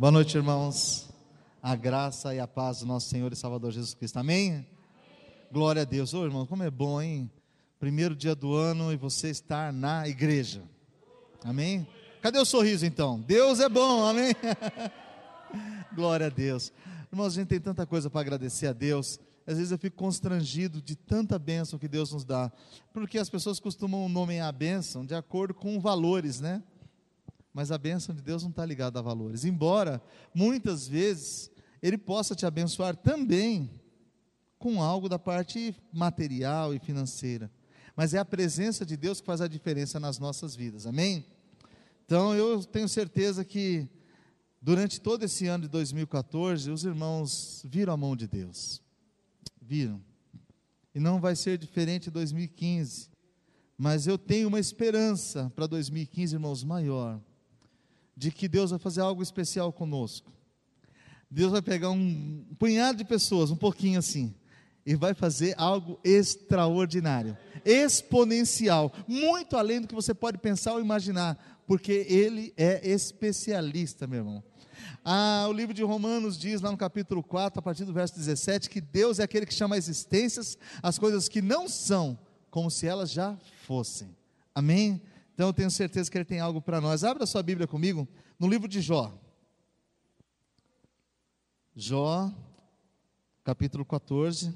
Boa noite, irmãos. A graça e a paz do nosso Senhor e Salvador Jesus Cristo. Amém? Amém. Glória a Deus. Ô, irmão, como é bom, hein? Primeiro dia do ano e você estar na igreja. Amém? Cadê o sorriso então? Deus é bom, amém? Glória a Deus. Irmãos, a gente tem tanta coisa para agradecer a Deus. Às vezes eu fico constrangido de tanta bênção que Deus nos dá. Porque as pessoas costumam nomear a bênção de acordo com valores, né? Mas a bênção de Deus não está ligada a valores. Embora muitas vezes Ele possa te abençoar também com algo da parte material e financeira, mas é a presença de Deus que faz a diferença nas nossas vidas, amém? Então eu tenho certeza que durante todo esse ano de 2014, os irmãos viram a mão de Deus, viram, e não vai ser diferente em 2015. Mas eu tenho uma esperança para 2015, irmãos, maior de que Deus vai fazer algo especial conosco. Deus vai pegar um punhado de pessoas, um pouquinho assim, e vai fazer algo extraordinário, exponencial, muito além do que você pode pensar ou imaginar, porque Ele é especialista, meu irmão. Ah, o livro de Romanos diz lá no capítulo 4, a partir do verso 17, que Deus é aquele que chama a existências as coisas que não são, como se elas já fossem. Amém? Então eu tenho certeza que ele tem algo para nós. Abra sua Bíblia comigo no livro de Jó. Jó, capítulo 14.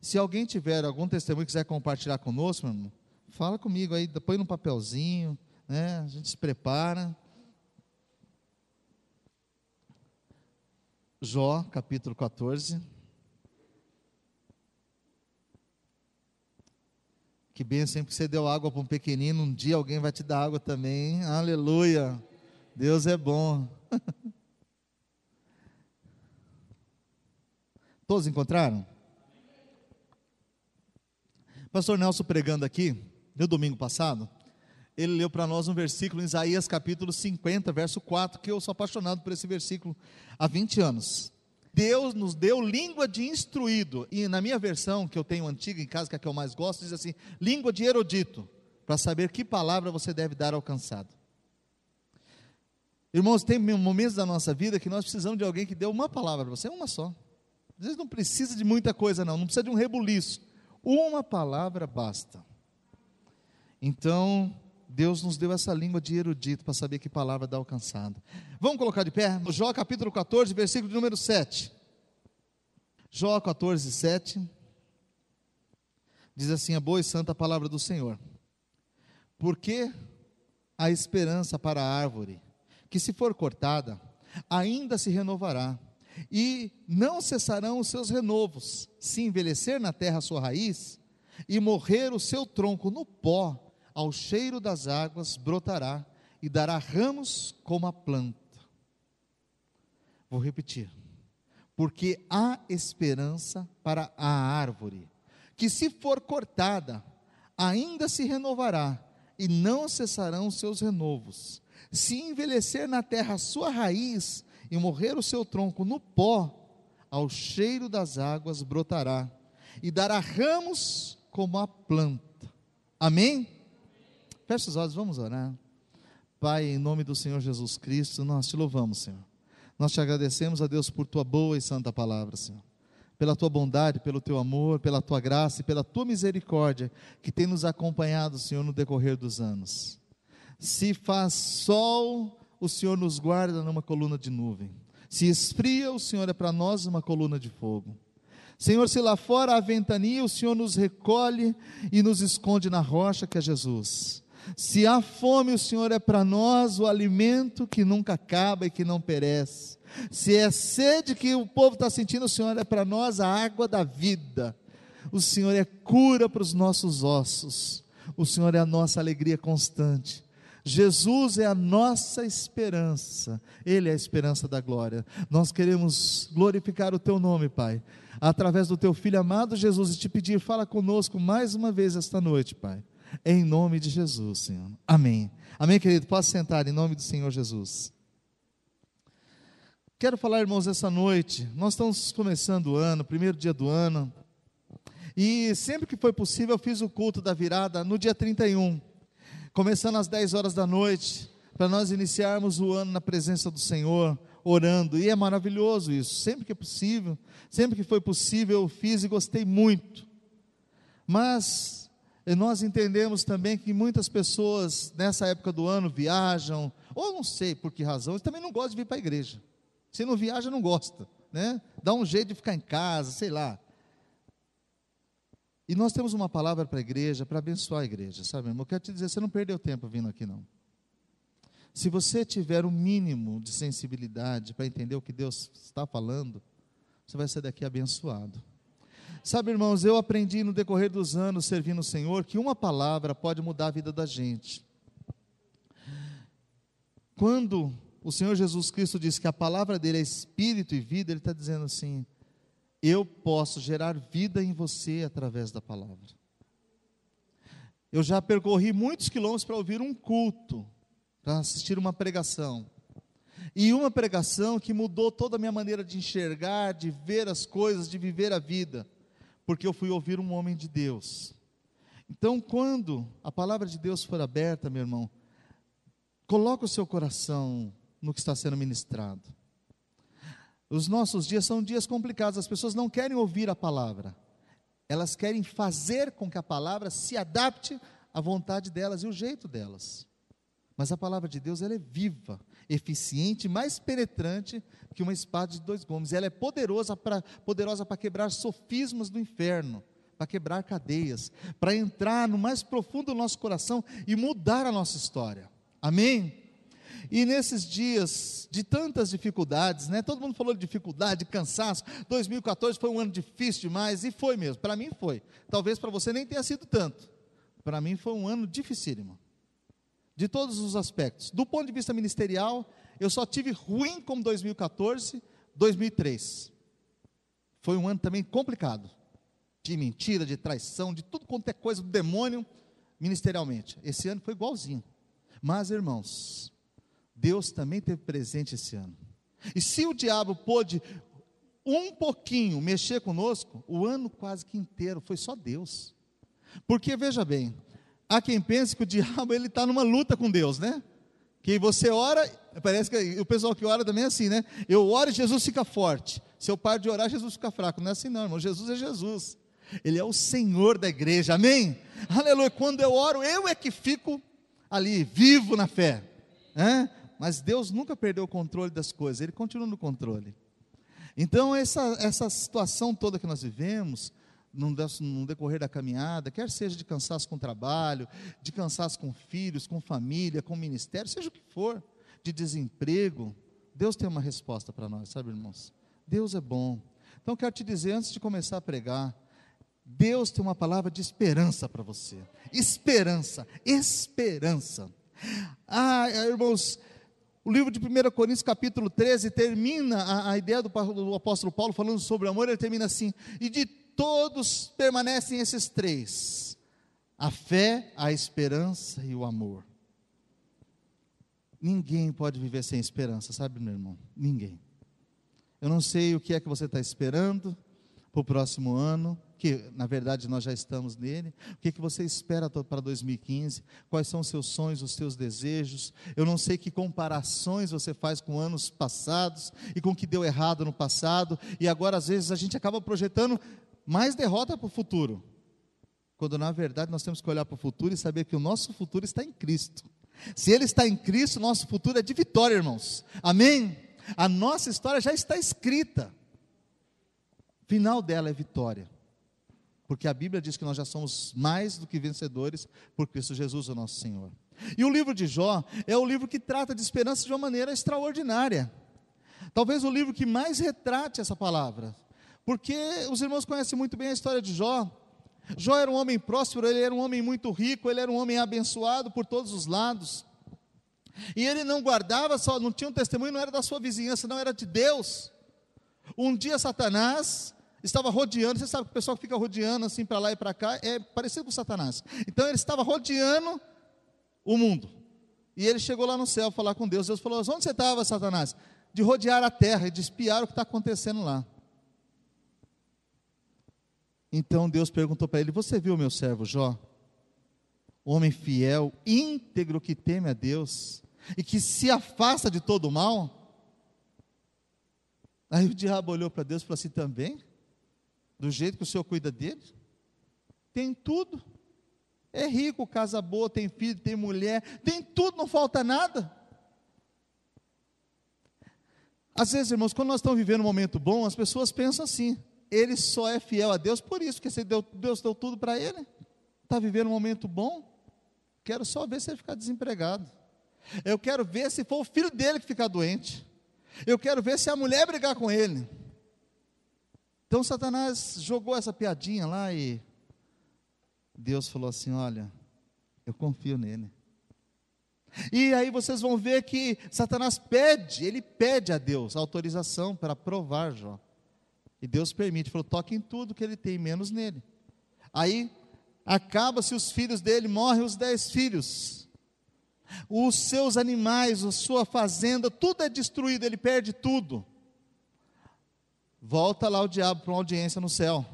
Se alguém tiver algum testemunho e quiser compartilhar conosco, meu irmão, fala comigo aí, põe no papelzinho, né? A gente se prepara. Jó, capítulo 14. Que bênção, sempre que você deu água para um pequenino, um dia alguém vai te dar água também. Aleluia. Deus é bom. Todos encontraram? Pastor Nelson pregando aqui, no domingo passado, ele leu para nós um versículo em Isaías capítulo 50, verso 4, que eu sou apaixonado por esse versículo há 20 anos. Deus nos deu língua de instruído. E na minha versão, que eu tenho antiga em casa, que é a que eu mais gosto, diz assim: língua de erudito, para saber que palavra você deve dar ao cansado. Irmãos, tem momentos da nossa vida que nós precisamos de alguém que dê uma palavra para você, uma só. Às vezes não precisa de muita coisa, não, não precisa de um rebuliço. Uma palavra basta. Então, Deus nos deu essa língua de erudito para saber que palavra dá alcançado. Vamos colocar de pé? Jó capítulo 14, versículo número 7. Jó 14, 7. Diz assim: a boa e santa palavra do Senhor. Porque a esperança para a árvore, que se for cortada, ainda se renovará, e não cessarão os seus renovos, se envelhecer na terra a sua raiz, e morrer o seu tronco no pó, ao cheiro das águas brotará e dará ramos como a planta. Vou repetir. Porque há esperança para a árvore, que se for cortada, ainda se renovará, e não cessarão seus renovos. Se envelhecer na terra a sua raiz, e morrer o seu tronco no pó, ao cheiro das águas brotará, e dará ramos como a planta. Amém? Feche os olhos, vamos orar. Pai, em nome do Senhor Jesus Cristo, nós te louvamos, Senhor. Nós te agradecemos a Deus por tua boa e santa palavra, Senhor. Pela tua bondade, pelo teu amor, pela tua graça e pela tua misericórdia que tem nos acompanhado, Senhor, no decorrer dos anos. Se faz sol, o Senhor nos guarda numa coluna de nuvem. Se esfria, o Senhor é para nós uma coluna de fogo. Senhor, se lá fora a ventania, o Senhor nos recolhe e nos esconde na rocha que é Jesus. Se há fome, o Senhor é para nós o alimento que nunca acaba e que não perece. Se é sede que o povo está sentindo, o Senhor é para nós a água da vida. O Senhor é cura para os nossos ossos. O Senhor é a nossa alegria constante. Jesus é a nossa esperança, Ele é a esperança da glória. Nós queremos glorificar o Teu nome, Pai, através do Teu Filho amado Jesus, e te pedir, fala conosco mais uma vez esta noite, Pai em nome de Jesus, Senhor. Amém. Amém, querido? Posso sentar em nome do Senhor Jesus. Quero falar, irmãos, essa noite. Nós estamos começando o ano, primeiro dia do ano. E sempre que foi possível, eu fiz o culto da virada no dia 31, começando às 10 horas da noite, para nós iniciarmos o ano na presença do Senhor, orando, e é maravilhoso isso. Sempre que é possível, sempre que foi possível, eu fiz e gostei muito. Mas nós entendemos também que muitas pessoas nessa época do ano viajam, ou não sei por que razão, também não gostam de vir para a igreja. Se não viaja, não gosta, né? Dá um jeito de ficar em casa, sei lá. E nós temos uma palavra para a igreja, para abençoar a igreja, sabe, irmão? Eu quero te dizer, você não perdeu tempo vindo aqui, não. Se você tiver o um mínimo de sensibilidade para entender o que Deus está falando, você vai sair daqui abençoado. Sabe, irmãos, eu aprendi no decorrer dos anos servindo o Senhor que uma palavra pode mudar a vida da gente. Quando o Senhor Jesus Cristo diz que a palavra dele é espírito e vida, ele está dizendo assim: eu posso gerar vida em você através da palavra. Eu já percorri muitos quilômetros para ouvir um culto, para assistir uma pregação. E uma pregação que mudou toda a minha maneira de enxergar, de ver as coisas, de viver a vida, porque eu fui ouvir um homem de Deus. Então, quando a palavra de Deus for aberta, meu irmão, coloque o seu coração no que está sendo ministrado. Os nossos dias são dias complicados, as pessoas não querem ouvir a palavra, elas querem fazer com que a palavra se adapte à vontade delas e o jeito delas. Mas a palavra de Deus ela é viva, eficiente, mais penetrante que uma espada de dois gumes. Ela é poderosa para poderosa para quebrar sofismas do inferno, para quebrar cadeias, para entrar no mais profundo do nosso coração e mudar a nossa história. Amém? E nesses dias de tantas dificuldades, né? Todo mundo falou de dificuldade, de cansaço. 2014 foi um ano difícil demais e foi mesmo. Para mim foi. Talvez para você nem tenha sido tanto. Para mim foi um ano dificílimo. De todos os aspectos. Do ponto de vista ministerial, eu só tive ruim como 2014, 2003. Foi um ano também complicado. De mentira, de traição, de tudo quanto é coisa do demônio ministerialmente. Esse ano foi igualzinho. Mas, irmãos, Deus também teve presente esse ano. E se o diabo pôde um pouquinho mexer conosco, o ano quase que inteiro foi só Deus. Porque veja bem, há quem pense que o diabo ele está numa luta com Deus, né? Que você ora, parece que o pessoal que ora também é assim, né? Eu oro e Jesus fica forte. Se eu paro de orar, Jesus fica fraco. Não é assim, não, irmão. Jesus é Jesus. Ele é o Senhor da igreja, amém? Aleluia. Quando eu oro, eu é que fico ali, vivo na fé. É? Mas Deus nunca perdeu o controle das coisas, Ele continua no controle. Então, essa, essa situação toda que nós vivemos, no, decorrer da caminhada, quer seja de cansaço com trabalho, de cansaço com filhos, com família, com ministério, seja o que for, de desemprego, Deus tem uma resposta para nós, sabe, irmãos? Deus é bom. Então, quero te dizer, antes de começar a pregar, Deus tem uma palavra de esperança para você. Esperança, esperança. Ah, irmãos, o livro de 1 Coríntios, capítulo 13, termina a, a ideia do, do, apóstolo Paulo falando sobre amor, ele termina assim: e de todos permanecem esses três: a fé, a esperança e o amor. Ninguém pode viver sem esperança, sabe, meu irmão? Ninguém. Eu não sei o que é que você está esperando para o próximo ano, que na verdade nós já estamos nele. O que, que você espera para 2015? Quais são os seus sonhos, os seus desejos? Eu não sei que comparações você faz com anos passados e com o que deu errado no passado, e agora às vezes a gente acaba projetando mais derrota para o futuro. Quando na verdade nós temos que olhar para o futuro e saber que o nosso futuro está em Cristo. Se Ele está em Cristo, nosso futuro é de vitória, irmãos. Amém? A nossa história já está escrita. Final dela é vitória porque a Bíblia diz que nós já somos mais do que vencedores por Cristo Jesus, o nosso Senhor. E o livro de Jó é o livro que trata de esperança de uma maneira extraordinária. Talvez o livro que mais retrate essa palavra, porque os irmãos conhecem muito bem a história de Jó. Jó era um homem próspero, ele era um homem muito rico, ele era um homem abençoado por todos os lados. E ele não guardava só, não tinha um testemunho, não era da sua vizinhança, não era de Deus. Um dia Satanás estava rodeando, você sabe que o pessoal que fica rodeando assim para lá e para cá é parecido com Satanás. Então ele estava rodeando o mundo. E ele chegou lá no céu falar com Deus. Deus falou: Onde você estava, Satanás? De rodear a terra e de espiar o que está acontecendo lá. Então Deus perguntou para ele: Você viu meu servo Jó? Homem fiel, íntegro que teme a Deus e que se afasta de todo o mal? Aí o diabo olhou para Deus e falou assim: também? Do jeito que o Senhor cuida dele? Tem tudo. É rico, casa boa, tem filho, tem mulher, tem tudo, não falta nada. Às vezes, irmãos, quando nós estamos vivendo um momento bom, as pessoas pensam assim: ele só é fiel a Deus por isso, porque deu, Deus deu tudo para ele. Está vivendo um momento bom, quero só ver se ele ficar desempregado. Eu quero ver se for o filho dele que ficar doente. Eu quero ver se a mulher brigar com ele. Então Satanás jogou essa piadinha lá e Deus falou assim: Olha, eu confio nele. E aí vocês vão ver que Satanás pede, ele pede a Deus autorização para provar Jó. E Deus permite, falou: toque em tudo que ele tem, menos nele. Aí acaba-se os filhos dele, morrem os dez filhos. Os seus animais, a sua fazenda, tudo é destruído, ele perde tudo. Volta lá o diabo para uma audiência no céu.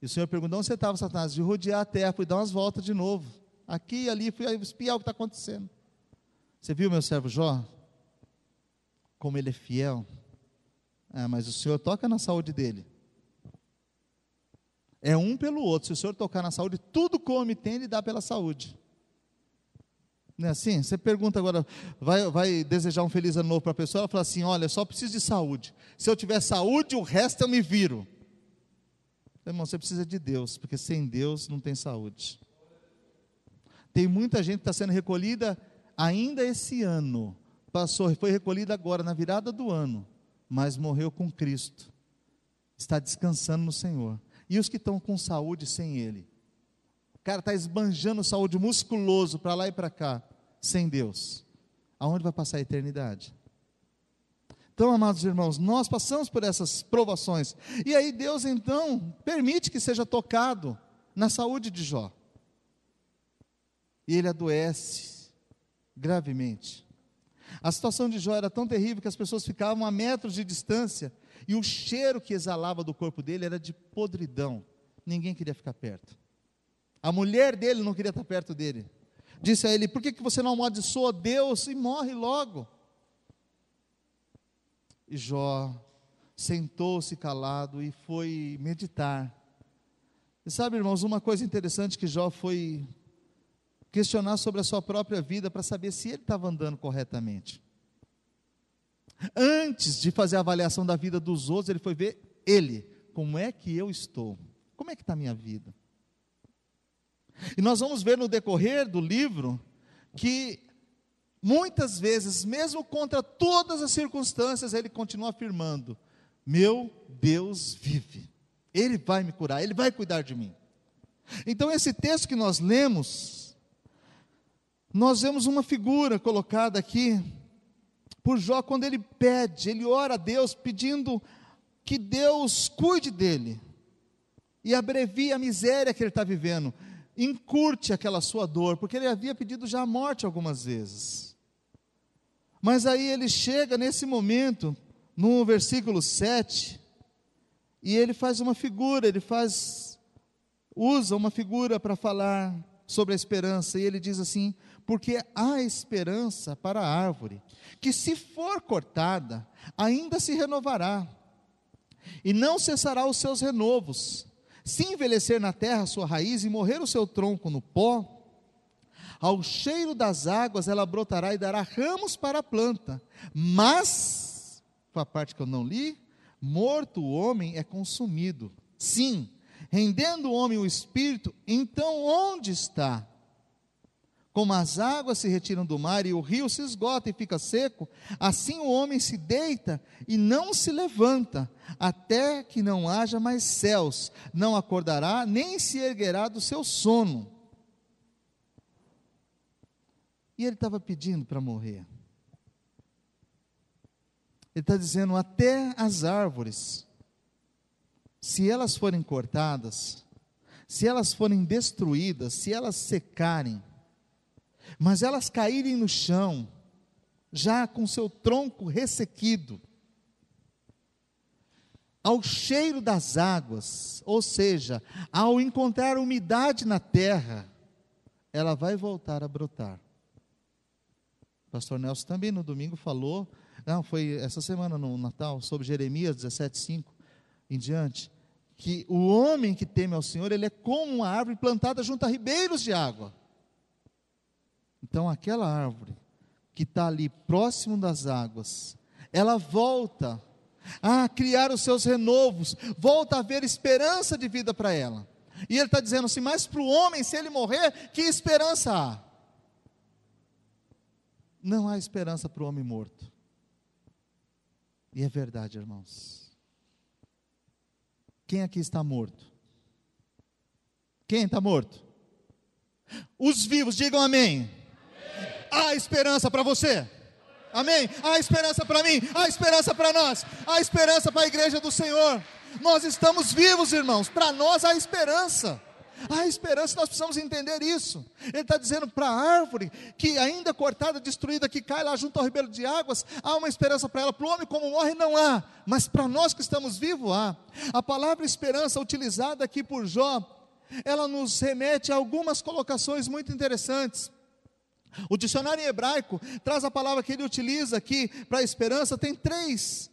E o Senhor perguntou: onde você estava, Satanás? De rodear a terra, fui dar umas voltas de novo. Aqui e ali, fui espiar o que está acontecendo. Você viu meu servo Jó? Como ele é fiel. Ah, mas o Senhor toca na saúde dele. É um pelo outro. Se o Senhor tocar na saúde, tudo come tem, ele dá pela saúde. Não é assim? Você pergunta agora, vai, vai desejar um feliz ano novo para a pessoa, ela fala assim: olha, eu só preciso de saúde. Se eu tiver saúde, o resto eu me viro. Irmão, você precisa de Deus, porque sem Deus não tem saúde. Tem muita gente que está sendo recolhida ainda esse ano. Passou, foi recolhida agora, na virada do ano, mas morreu com Cristo. Está descansando no Senhor. E os que estão com saúde sem Ele? O cara está esbanjando saúde musculoso para lá e para cá, sem Deus. Aonde vai passar a eternidade? Então, amados irmãos, nós passamos por essas provações. E aí Deus então permite que seja tocado na saúde de Jó. E ele adoece gravemente. A situação de Jó era tão terrível que as pessoas ficavam a metros de distância e o cheiro que exalava do corpo dele era de podridão. Ninguém queria ficar perto. A mulher dele não queria estar perto dele. Disse a ele: Por que, você não amaldiçoa Deus e morre logo? E Jó sentou-se calado e foi meditar. E sabe, irmãos, uma coisa interessante que Jó foi questionar sobre a sua própria vida para saber se ele estava andando corretamente. Antes de fazer a avaliação da vida dos outros, ele foi ver ele, como é que eu estou? Como é que está a minha vida? E nós vamos ver no decorrer do livro que Muitas vezes, mesmo contra todas as circunstâncias, ele continua afirmando: Meu Deus vive, Ele vai me curar, Ele vai cuidar de mim. Então, esse texto que nós lemos, nós vemos uma figura colocada aqui por Jó, quando ele pede, ele ora a Deus pedindo que Deus cuide dele e abrevie a miséria que ele está vivendo, encurte aquela sua dor, porque ele havia pedido já a morte algumas vezes. Mas aí ele chega nesse momento, no versículo 7, e ele faz uma figura, ele faz, usa uma figura para falar sobre a esperança, e ele diz assim: porque há esperança para a árvore, que se for cortada, ainda se renovará, e não cessará os seus renovos. Se envelhecer na terra a sua raiz e morrer o seu tronco no pó, ao cheiro das águas ela brotará e dará ramos para a planta. Mas, foi a parte que eu não li, morto o homem é consumido. Sim, rendendo o homem o espírito, então onde está? Como as águas se retiram do mar e o rio se esgota e fica seco, assim o homem se deita e não se levanta, até que não haja mais céus, não acordará, nem se erguerá do seu sono. E ele estava pedindo para morrer. Ele está dizendo: até as árvores, se elas forem cortadas, se elas forem destruídas, se elas secarem, mas elas caírem no chão, já com seu tronco ressequido, ao cheiro das águas, ou seja, ao encontrar umidade na terra, ela vai voltar a brotar pastor Nelson também no domingo falou não, foi essa semana no Natal, sobre Jeremias 17,5 em diante, que o homem que teme ao Senhor, ele é como uma árvore plantada junto a ribeiros de água. Então, aquela árvore que está ali próximo das águas, ela volta a criar os seus renovos, volta a haver esperança de vida para ela. E ele está dizendo assim: mas para o homem, se ele morrer, que esperança há? Não há esperança para o homem morto. E é verdade, irmãos. Quem aqui está morto? Quem está morto? Os vivos, digam amém. Há esperança para você. Amém? Há esperança para mim, há esperança para nós, há esperança para a igreja do Senhor. Nós estamos vivos, irmãos. Para nós há esperança. Há esperança, nós precisamos entender isso. Ele está dizendo para a árvore que ainda cortada, destruída, que cai lá junto ao ribeiro de águas, há uma esperança para ela. Para o homem, como morre, não há. Mas para nós que estamos vivos, há. A palavra esperança, utilizada aqui por Jó, ela nos remete a algumas colocações muito interessantes. O dicionário hebraico traz a palavra que ele utiliza aqui para esperança, tem três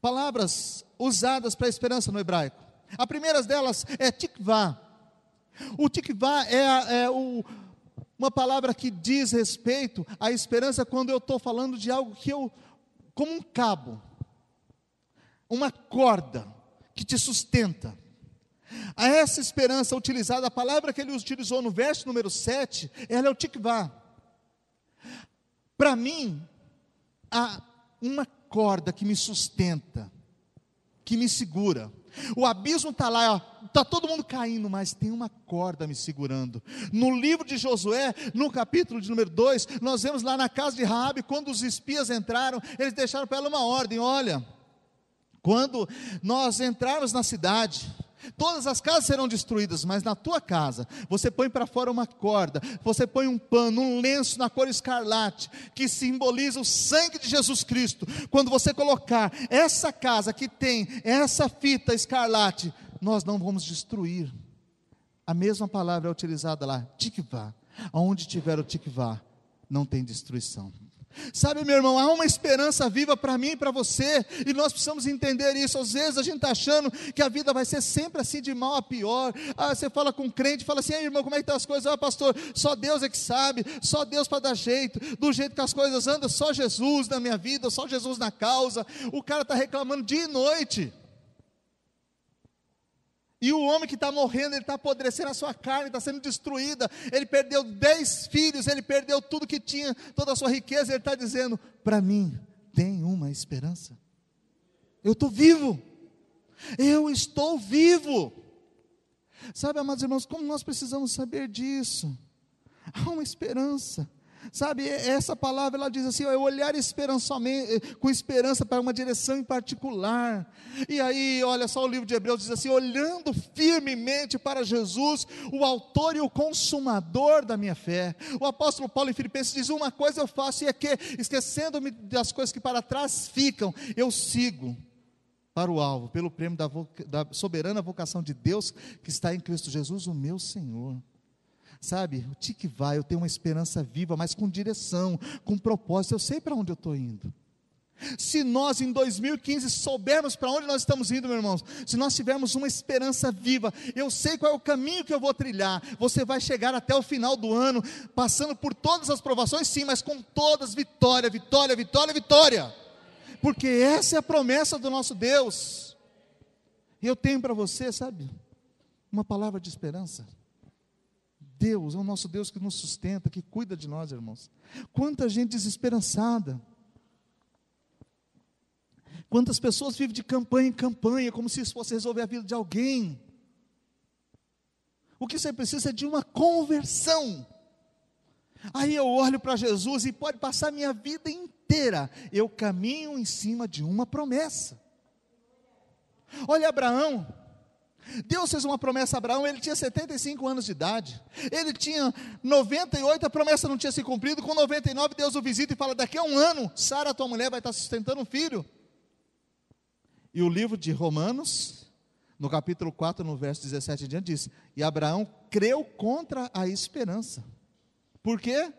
palavras usadas para esperança no hebraico. A primeira delas é tikvah. O tikvah é, é o, uma palavra que diz respeito à esperança quando eu estou falando de algo que eu, como um cabo, uma corda que te sustenta. A essa esperança utilizada, a palavra que ele utilizou no verso número 7, ela é o tikvah. Para mim, há uma corda que me sustenta, que me segura. O abismo está lá, está todo mundo caindo, mas tem uma corda me segurando. No livro de Josué, no capítulo de número 2, nós vemos lá na casa de Raabe, quando os espias entraram, eles deixaram para ela uma ordem: olha, quando nós entrarmos na cidade, Todas as casas serão destruídas, mas na tua casa você põe para fora uma corda, você põe um pano, um lenço na cor escarlate, que simboliza o sangue de Jesus Cristo. Quando você colocar essa casa que tem essa fita escarlate, nós não vamos destruir. A mesma palavra é utilizada lá, tikvá. Aonde tiver o tikvá, não tem destruição. Sabe, meu irmão, há uma esperança viva para mim e para você, e nós precisamos entender isso. Às vezes a gente está achando que a vida vai ser sempre assim, de mal a pior. Ah, você fala com um crente, fala assim, irmão, como é que estão tá as coisas? Ah, pastor, só Deus é que sabe, só Deus para dar jeito, do jeito que as coisas andam, só Jesus na minha vida, só Jesus na causa. O cara está reclamando dia e noite. E o homem que está morrendo, ele está apodrecendo a sua carne, está sendo destruída. Ele perdeu dez filhos, ele perdeu tudo que tinha, toda a sua riqueza. Ele está dizendo: para mim, tem uma esperança. Eu estou vivo. Eu estou vivo. Sabe, amados irmãos, como nós precisamos saber disso? Há uma esperança. Sabe, essa palavra ela diz assim: é olhar eh, com esperança para uma direção em particular. E aí, olha só o livro de Hebreus diz assim: olhando firmemente para Jesus, o autor e o consumador da minha fé. O apóstolo Paulo em Filipenses diz: uma coisa eu faço e é que, esquecendo-me das coisas que para trás ficam, eu sigo para o alvo, pelo prêmio da, da soberana vocação de Deus que está em Cristo Jesus, o meu Senhor. Sabe, o tique vai, eu tenho uma esperança viva, mas com direção, com propósito, eu sei para onde eu estou indo. Se nós em 2015 soubermos para onde nós estamos indo, meus irmãos, se nós tivermos uma esperança viva, eu sei qual é o caminho que eu vou trilhar. Você vai chegar até o final do ano, passando por todas as provações, sim, mas com todas vitória, vitória, vitória, vitória. Porque essa é a promessa do nosso Deus. E eu tenho para você, sabe, uma palavra de esperança. Deus, é o nosso Deus que nos sustenta, que cuida de nós, irmãos. Quanta gente desesperançada. Quantas pessoas vivem de campanha em campanha, como se isso fosse resolver a vida de alguém. O que você precisa é de uma conversão. Aí eu olho para Jesus e pode passar minha vida inteira, eu caminho em cima de uma promessa. Olha Abraão, Deus fez uma promessa a Abraão, ele tinha 75 anos de idade. Ele tinha 98, a promessa não tinha se cumprido. Com 99, Deus o visita e fala: Daqui a um ano, Sara, tua mulher, vai estar sustentando um filho. E o livro de Romanos, no capítulo 4, no verso 17 em diante, diz: E Abraão creu contra a esperança. Por quê?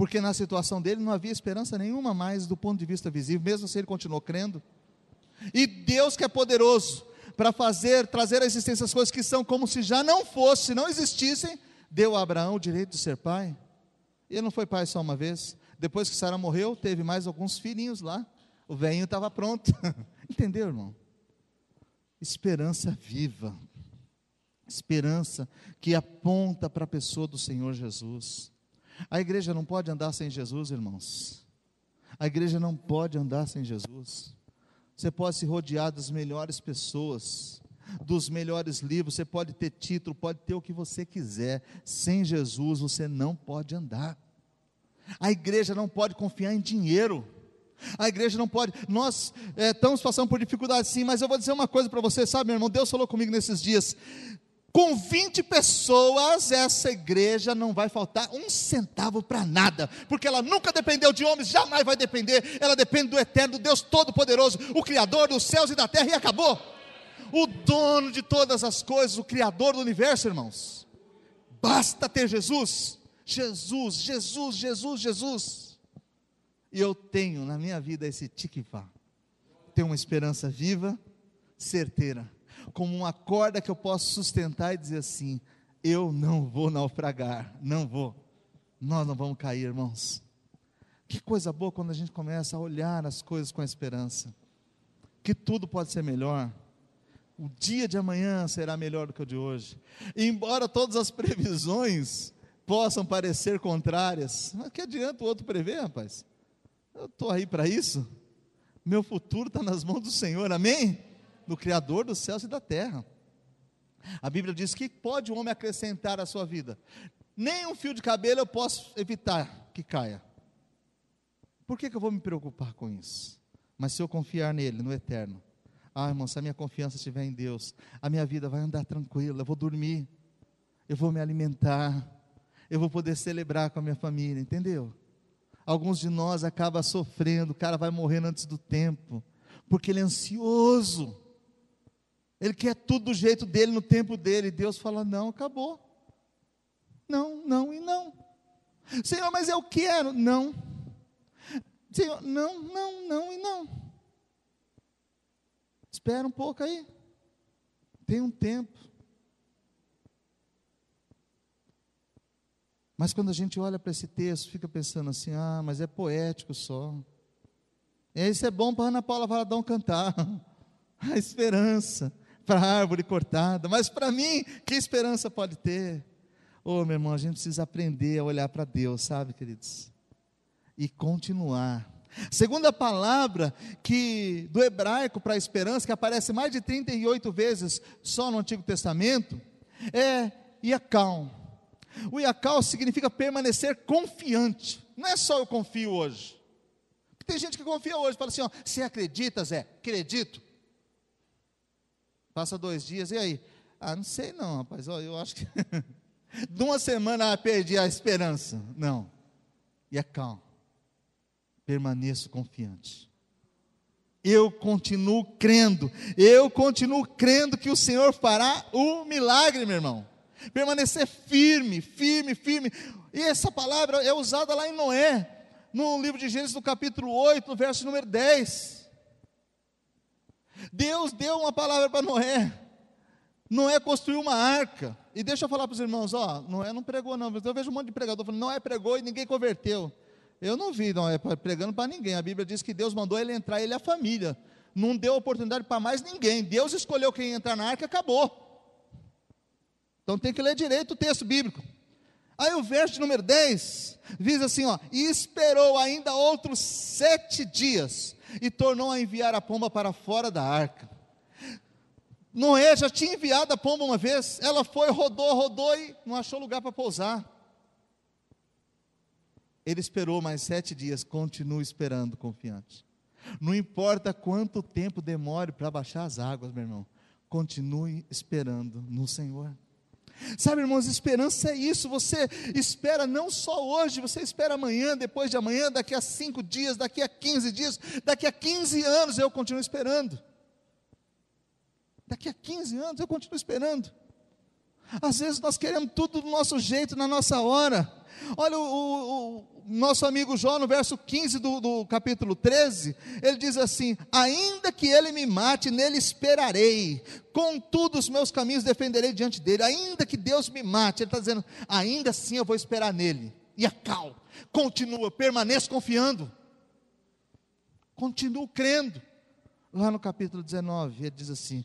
porque na situação dele não havia esperança nenhuma mais do ponto de vista visível, mesmo assim ele continuou crendo. E Deus que é poderoso para fazer, trazer à existência as coisas que são como se já não fossem, não existissem, deu a Abraão o direito de ser pai. Ele não foi pai só uma vez. Depois que Sara morreu, teve mais alguns filhinhos lá. O velhinho estava pronto. Entendeu, irmão? Esperança viva. Esperança que aponta para a pessoa do Senhor Jesus. A igreja não pode andar sem Jesus, irmãos. A igreja não pode andar sem Jesus. Você pode se rodear das melhores pessoas, dos melhores livros, você pode ter título, pode ter o que você quiser. Sem Jesus você não pode andar. A igreja não pode confiar em dinheiro. A igreja não pode. Nós é, estamos passando por dificuldades, sim, mas eu vou dizer uma coisa para você, sabe, meu irmão? Deus falou comigo nesses dias. Com 20 pessoas, essa igreja não vai faltar um centavo para nada, porque ela nunca dependeu de homens, jamais vai depender, ela depende do eterno, Deus Todo-Poderoso, o Criador dos céus e da terra, e acabou. O dono de todas as coisas, o Criador do universo, irmãos. Basta ter Jesus, Jesus, Jesus, Jesus, Jesus. E eu tenho na minha vida esse tikvá, tenho uma esperança viva, certeira como uma corda que eu posso sustentar e dizer assim: eu não vou naufragar, não vou. Nós não vamos cair, irmãos. Que coisa boa quando a gente começa a olhar as coisas com esperança, que tudo pode ser melhor. O dia de amanhã será melhor do que o de hoje. E embora todas as previsões possam parecer contrárias, mas que adianta o outro prever, rapaz? Eu estou aí para isso. Meu futuro está nas mãos do Senhor, amém? Do Criador dos céus e da terra. A Bíblia diz que pode o homem acrescentar à sua vida. Nem um fio de cabelo eu posso evitar que caia. Por que, que eu vou me preocupar com isso? Mas se eu confiar nele, no eterno, ah, irmão, se a minha confiança estiver em Deus, a minha vida vai andar tranquila, eu vou dormir, eu vou me alimentar, eu vou poder celebrar com a minha família, entendeu? Alguns de nós acabam sofrendo, o cara vai morrendo antes do tempo, porque ele é ansioso. Ele quer tudo do jeito dele, no tempo dele. E Deus fala: não, acabou. Não, não e não. Senhor, mas eu quero. Não. Senhor, não, não, não e não. Espera um pouco aí. Tem um tempo. Mas quando a gente olha para esse texto, fica pensando assim: ah, mas é poético só. E isso é bom para Ana Paula Valadão cantar. A esperança para a árvore cortada, mas para mim, que esperança pode ter? Oh, meu irmão, a gente precisa aprender a olhar para Deus, sabe, queridos? E continuar. Segunda palavra que do hebraico para esperança, que aparece mais de 38 vezes só no Antigo Testamento, é Iacão. O Iacão significa permanecer confiante. Não é só eu confio hoje. Tem gente que confia hoje, fala assim: ó, você acredita, Zé? Acredito. Passa dois dias, e aí? Ah, não sei não, rapaz. Ó, eu acho que. de uma semana ah, perdi a esperança. Não. E é calmo. Permaneço confiante. Eu continuo crendo. Eu continuo crendo que o Senhor fará o milagre, meu irmão. Permanecer firme, firme, firme. E essa palavra é usada lá em Noé, no livro de Gênesis, no capítulo 8, no verso número 10. Deus deu uma palavra para Noé. Noé construiu uma arca. E deixa eu falar para os irmãos, ó, Noé não pregou não, eu vejo um monte de pregador falando, Noé pregou e ninguém converteu. Eu não vi Noé pregando para ninguém. A Bíblia diz que Deus mandou ele entrar, ele e a família. Não deu oportunidade para mais ninguém. Deus escolheu quem entrar na arca acabou. Então tem que ler direito o texto bíblico. Aí o verso número 10 diz assim: ó, e esperou ainda outros sete dias, e tornou a enviar a pomba para fora da arca. Noé já tinha enviado a pomba uma vez, ela foi, rodou, rodou e não achou lugar para pousar. Ele esperou mais sete dias, continua esperando, confiante. Não importa quanto tempo demore para baixar as águas, meu irmão, continue esperando no Senhor. Sabe, irmãos, esperança é isso. Você espera não só hoje, você espera amanhã, depois de amanhã, daqui a cinco dias, daqui a 15 dias, daqui a 15 anos eu continuo esperando. Daqui a 15 anos eu continuo esperando. Às vezes nós queremos tudo do nosso jeito, na nossa hora. Olha o, o, o nosso amigo Jó, no verso 15 do, do, capítulo 13, ele diz assim: Ainda que ele me mate, nele esperarei, contudo os meus caminhos defenderei diante dele, ainda que Deus me mate, ele está dizendo, ainda assim eu vou esperar nele. E a cal, continua, permaneço confiando, continuo crendo. Lá no capítulo 19, ele diz assim: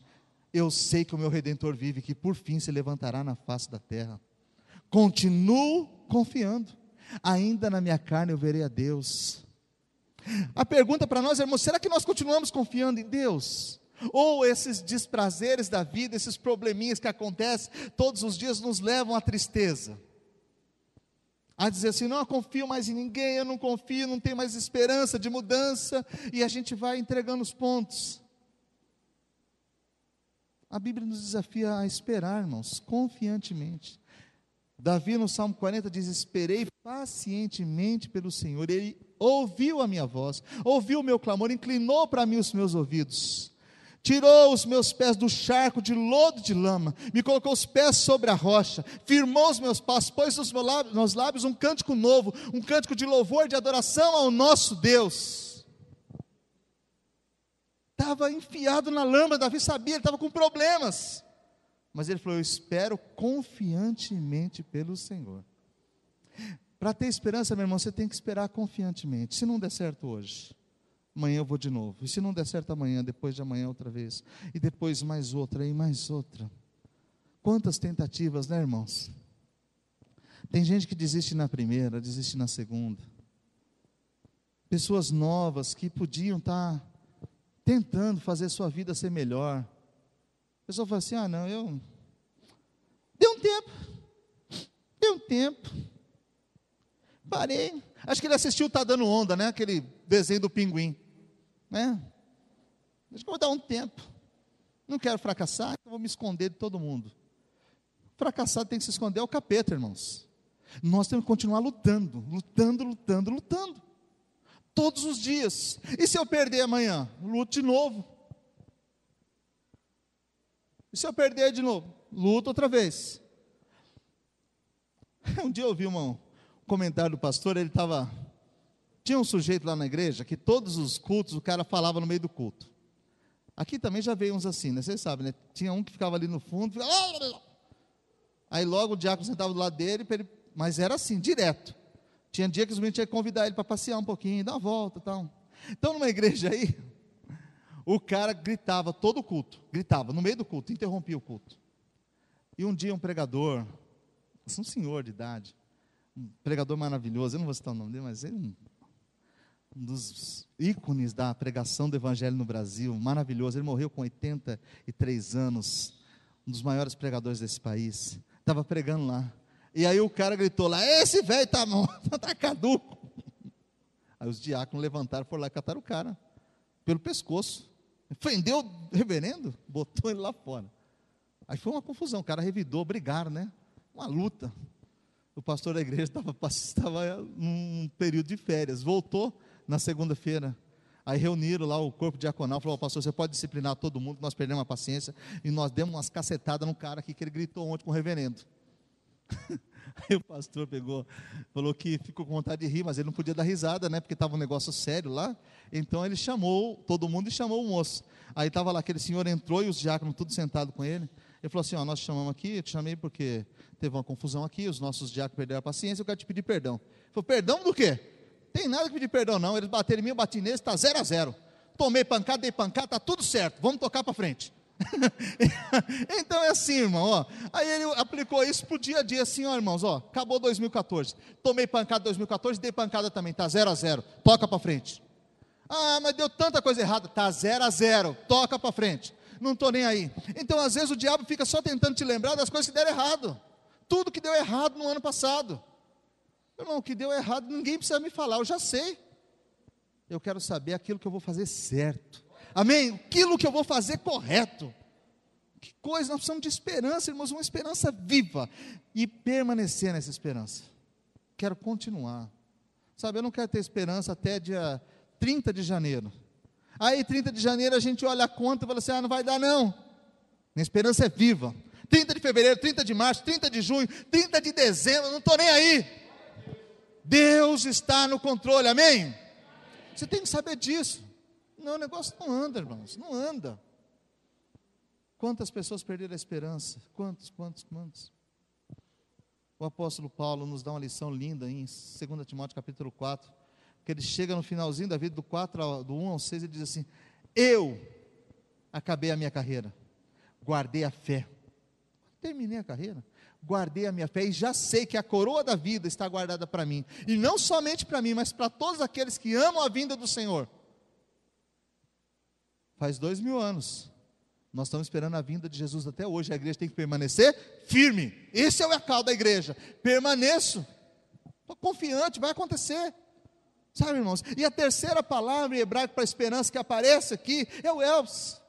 Eu sei que o meu redentor vive, que por fim se levantará na face da terra. Continuo confiando. Ainda na minha carne eu verei a Deus. A pergunta para nós, irmãos, será que nós continuamos confiando em Deus? Ou esses desprazeres da vida, esses probleminhas que acontecem todos os dias nos levam à tristeza? A dizer assim, não eu confio mais em ninguém, eu não confio, não tenho mais esperança de mudança, e a gente vai entregando os pontos. A Bíblia nos desafia a esperar, irmãos, confiantemente. Davi no Salmo 40 diz: Esperei pacientemente pelo Senhor, ele ouviu a minha voz, ouviu o meu clamor, inclinou para mim os meus ouvidos, tirou os meus pés do charco de lodo de lama, me colocou os pés sobre a rocha, firmou os meus passos, pôs nos meus lábios, nos lábios um cântico novo, um cântico de louvor, de adoração ao nosso Deus. Estava enfiado na lama, Davi sabia, ele estava com problemas. Mas ele falou: Eu espero confiantemente pelo Senhor. Para ter esperança, meu irmão, você tem que esperar confiantemente. Se não der certo hoje, amanhã eu vou de novo. E se não der certo amanhã, depois de amanhã outra vez. E depois mais outra e mais outra. Quantas tentativas, né, irmãos? Tem gente que desiste na primeira, desiste na segunda. Pessoas novas que podiam estar tá tentando fazer sua vida ser melhor a pessoa fala assim: ah, não, eu. Deu um tempo. Deu um tempo. Parei. Acho que ele assistiu Tá Dando Onda, né? Aquele desenho do pinguim. Né? Acho que vou dar um tempo. Não quero fracassar, então vou me esconder de todo mundo. Fracassado tem que se esconder é o capeta, irmãos. Nós temos que continuar lutando, lutando, lutando, lutando. Todos os dias. E se eu perder amanhã? Luto de novo. E se eu perder de novo? Luta outra vez. Um dia eu vi um comentário do pastor, ele estava. Tinha um sujeito lá na igreja que todos os cultos o cara falava no meio do culto. Aqui também já veio uns assim, né? Vocês sabem, né? Tinha um que ficava ali no fundo, ficava... aí logo o diácono sentava do lado dele, ele... mas era assim, direto. Tinha dia que os meninos tinham que convidar ele para passear um pouquinho, dar uma volta tal. Então, numa igreja aí, o cara gritava todo o culto, gritava no meio do culto, interrompia o culto. E um dia um pregador, um senhor de idade, um pregador maravilhoso, eu não vou citar o nome dele, mas ele é um, um dos ícones da pregação do evangelho no Brasil, maravilhoso. Ele morreu com 83 anos, um dos maiores pregadores desse país. Estava pregando lá. E aí o cara gritou lá: Esse velho está tá caduco. Aí os diáconos levantaram, foram lá e cataram o cara, pelo pescoço. Prendeu o reverendo, botou ele lá fora. Aí foi uma confusão, o cara revidou, brigaram, né? Uma luta. O pastor da igreja estava num período de férias, voltou na segunda-feira. Aí reuniram lá o corpo diaconal, falou, pastor, você pode disciplinar todo mundo, nós perdemos a paciência, e nós demos umas cacetadas no cara aqui que ele gritou ontem com o reverendo. Aí o pastor pegou, falou que ficou com vontade de rir, mas ele não podia dar risada, né? Porque estava um negócio sério lá. Então ele chamou todo mundo e chamou o moço. Aí estava lá, aquele senhor entrou e os diáconos tudo sentado com ele. Ele falou assim: Ó, nós te chamamos aqui, eu te chamei porque teve uma confusão aqui, os nossos diáconos perderam a paciência, eu quero te pedir perdão. Ele falou: Perdão do quê? Tem nada que pedir perdão, não. Eles bateram em mim, eu bati neles, está zero a zero. Tomei pancada, dei pancada, está tudo certo, vamos tocar para frente. então é assim, irmão, ó. Aí ele aplicou isso pro dia a dia, assim, ó, irmãos, ó. Acabou 2014. Tomei pancada 2014, dei pancada também, tá 0 a 0. Toca para frente. Ah, mas deu tanta coisa errada, tá 0 a 0. Toca para frente. Não estou nem aí. Então, às vezes o diabo fica só tentando te lembrar das coisas que deram errado. Tudo que deu errado no ano passado. Irmão, o que deu errado, ninguém precisa me falar, eu já sei. Eu quero saber aquilo que eu vou fazer certo Amém? Aquilo que eu vou fazer correto. Que coisa, nós precisamos de esperança, irmãos, uma esperança viva. E permanecer nessa esperança. Quero continuar. Sabe, eu não quero ter esperança até dia 30 de janeiro. Aí, 30 de janeiro, a gente olha a conta e fala assim: ah, não vai dar não. Minha esperança é viva. 30 de fevereiro, 30 de março, 30 de junho, 30 de dezembro, não estou nem aí. Deus está no controle, amém? Você tem que saber disso. Não, o negócio não anda, irmãos, não anda. Quantas pessoas perderam a esperança? Quantos, quantos, quantos? O apóstolo Paulo nos dá uma lição linda em 2 Timóteo capítulo 4, que ele chega no finalzinho da vida, do, 4 do 1 ao 6, ele diz assim: Eu acabei a minha carreira, guardei a fé, terminei a carreira, guardei a minha fé e já sei que a coroa da vida está guardada para mim, e não somente para mim, mas para todos aqueles que amam a vinda do Senhor. Faz dois mil anos nós estamos esperando a vinda de Jesus até hoje. A igreja tem que permanecer firme. Esse é o ecal da igreja. Permaneço. Estou confiante, vai acontecer. Sabe, irmãos? E a terceira palavra em hebraico para esperança que aparece aqui é o Elps.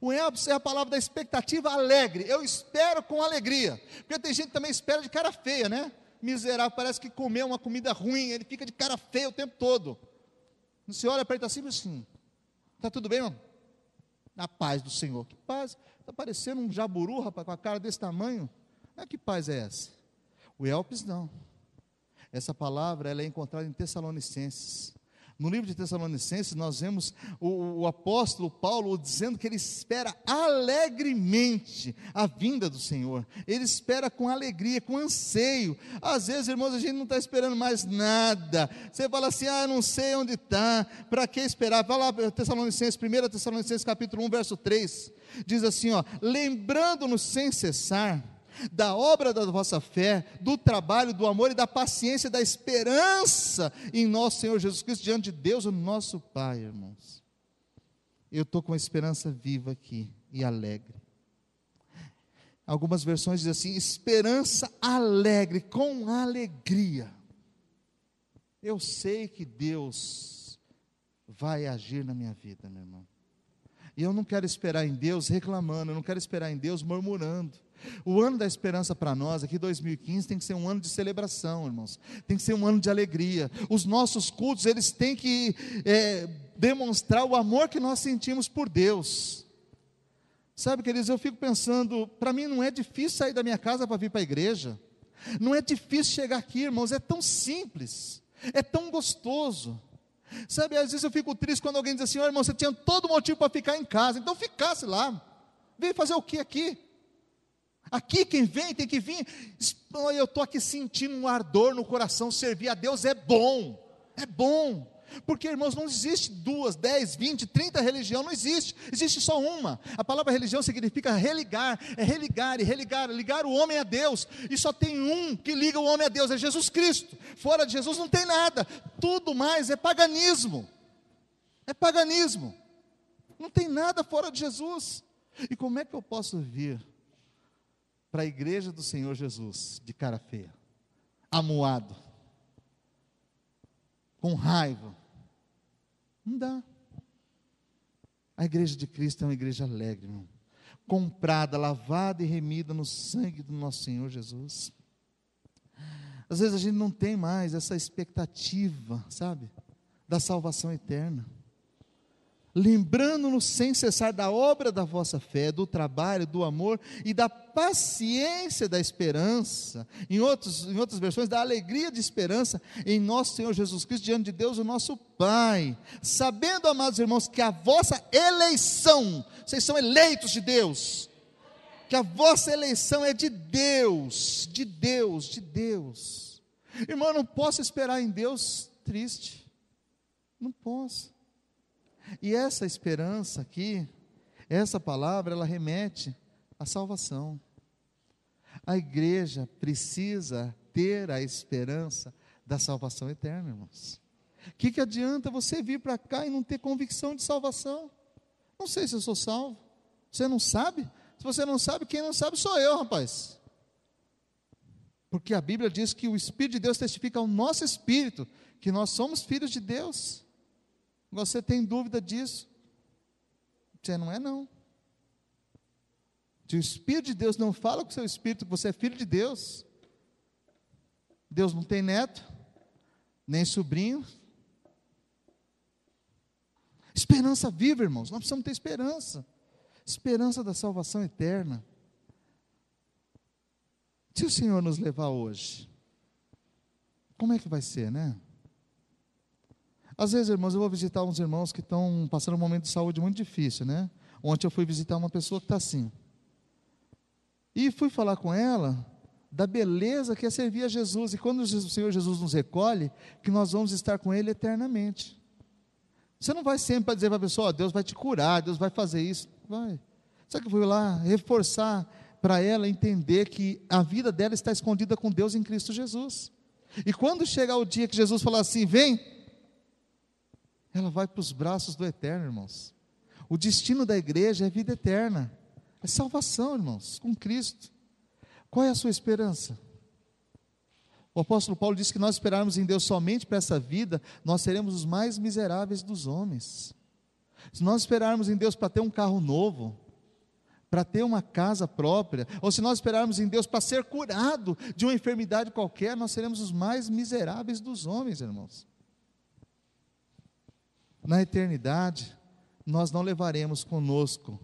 O Elps é a palavra da expectativa alegre. Eu espero com alegria. Porque tem gente que também espera de cara feia, né? Miserável, parece que comeu uma comida ruim, ele fica de cara feia o tempo todo. Você olha para ele assim, assim, está tudo bem, irmão? A paz do Senhor. Que paz? Está parecendo um jaburu, rapaz, com a cara desse tamanho. Ah, que paz é essa? O Elpis não. Essa palavra ela é encontrada em Tessalonicenses. No livro de Tessalonicenses, nós vemos o, o, apóstolo Paulo dizendo que ele espera alegremente a vinda do Senhor. Ele espera com alegria, com anseio. Às vezes, irmãos, a gente não está esperando mais nada. Você fala assim: ah, não sei onde está, para que esperar? Vai lá, Tessalonicenses, 1 Tessalonicenses capítulo 1, verso 3. Diz assim: ó, lembrando-nos sem cessar da obra da vossa fé, do trabalho, do amor e da paciência, da esperança em nosso Senhor Jesus Cristo diante de Deus, o nosso Pai, irmãos. Eu estou com a esperança viva aqui e alegre. Algumas versões dizem assim: esperança alegre, com alegria. Eu sei que Deus vai agir na minha vida, meu irmão. E eu não quero esperar em Deus reclamando, eu não quero esperar em Deus murmurando. O ano da esperança para nós, aqui 2015, tem que ser um ano de celebração, irmãos. Tem que ser um ano de alegria. Os nossos cultos, eles têm que é, demonstrar o amor que nós sentimos por Deus. Sabe, queridos, eu fico pensando, para mim não é difícil sair da minha casa para vir para a igreja. Não é difícil chegar aqui, irmãos, é tão simples, é tão gostoso. Sabe, às vezes eu fico triste quando alguém diz assim: oh, irmão, você tinha todo motivo para ficar em casa, então ficasse lá. Vem fazer o que aqui? Aqui quem vem tem que vir. Eu estou aqui sentindo um ardor no coração. Servir a Deus é bom. É bom. Porque, irmãos, não existe duas, dez, vinte, trinta religião, não existe. Existe só uma. A palavra religião significa religar, é religar e religar, ligar o homem a Deus. E só tem um que liga o homem a Deus, é Jesus Cristo. Fora de Jesus não tem nada. Tudo mais é paganismo. É paganismo. Não tem nada fora de Jesus. E como é que eu posso vir para a igreja do Senhor Jesus de cara feia, amuado, com raiva. Não dá. A igreja de Cristo é uma igreja alegre, irmão. comprada, lavada e remida no sangue do nosso Senhor Jesus. Às vezes a gente não tem mais essa expectativa, sabe, da salvação eterna lembrando-nos sem cessar da obra da vossa fé, do trabalho, do amor e da paciência da esperança, em, outros, em outras versões, da alegria de esperança em nosso Senhor Jesus Cristo, diante de Deus, o nosso Pai, sabendo, amados irmãos, que a vossa eleição, vocês são eleitos de Deus, que a vossa eleição é de Deus, de Deus, de Deus. Irmão, eu não posso esperar em Deus triste, não posso. E essa esperança aqui, essa palavra, ela remete à salvação. A igreja precisa ter a esperança da salvação eterna, irmãos. O que, que adianta você vir para cá e não ter convicção de salvação? Não sei se eu sou salvo. Você não sabe? Se você não sabe, quem não sabe sou eu, rapaz. Porque a Bíblia diz que o Espírito de Deus testifica ao nosso espírito que nós somos filhos de Deus. Você tem dúvida disso? Você não é, não. Se o Espírito de Deus não fala com o seu espírito que você é filho de Deus, Deus não tem neto, nem sobrinho. Esperança viva, irmãos. Nós precisamos ter esperança. Esperança da salvação eterna. Se o Senhor nos levar hoje, como é que vai ser, né? Às vezes, irmãos, eu vou visitar uns irmãos que estão passando um momento de saúde muito difícil, né? Ontem eu fui visitar uma pessoa que está assim. E fui falar com ela da beleza que é servir a Jesus. E quando o Senhor Jesus nos recolhe, que nós vamos estar com Ele eternamente. Você não vai sempre para dizer para a pessoa, oh, Deus vai te curar, Deus vai fazer isso. Vai. Só que eu fui lá reforçar para ela entender que a vida dela está escondida com Deus em Cristo Jesus. E quando chegar o dia que Jesus falar assim, vem, ela vai para os braços do eterno, irmãos. O destino da igreja é vida eterna, é salvação, irmãos, com Cristo. Qual é a sua esperança? O apóstolo Paulo disse que nós esperarmos em Deus somente para essa vida, nós seremos os mais miseráveis dos homens. Se nós esperarmos em Deus para ter um carro novo, para ter uma casa própria, ou se nós esperarmos em Deus para ser curado de uma enfermidade qualquer, nós seremos os mais miseráveis dos homens, irmãos. Na eternidade, nós não levaremos conosco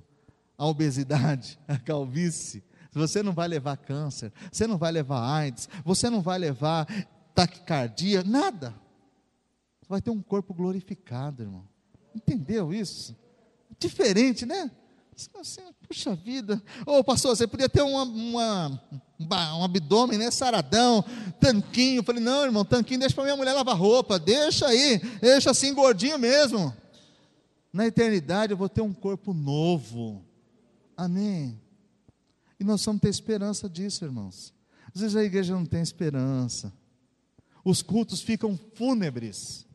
a obesidade, a calvície. Você não vai levar câncer, você não vai levar AIDS, você não vai levar taquicardia, nada. Você vai ter um corpo glorificado, irmão. Entendeu isso? Diferente, né? Assim, puxa vida. Ô oh, pastor, você podia ter uma, uma, um abdômen, né? Saradão, tanquinho. Eu falei, não, irmão, tanquinho, deixa para minha mulher lavar roupa. Deixa aí, deixa assim gordinho mesmo. Na eternidade eu vou ter um corpo novo. Amém. E nós vamos ter esperança disso, irmãos. Às vezes a igreja não tem esperança. Os cultos ficam fúnebres.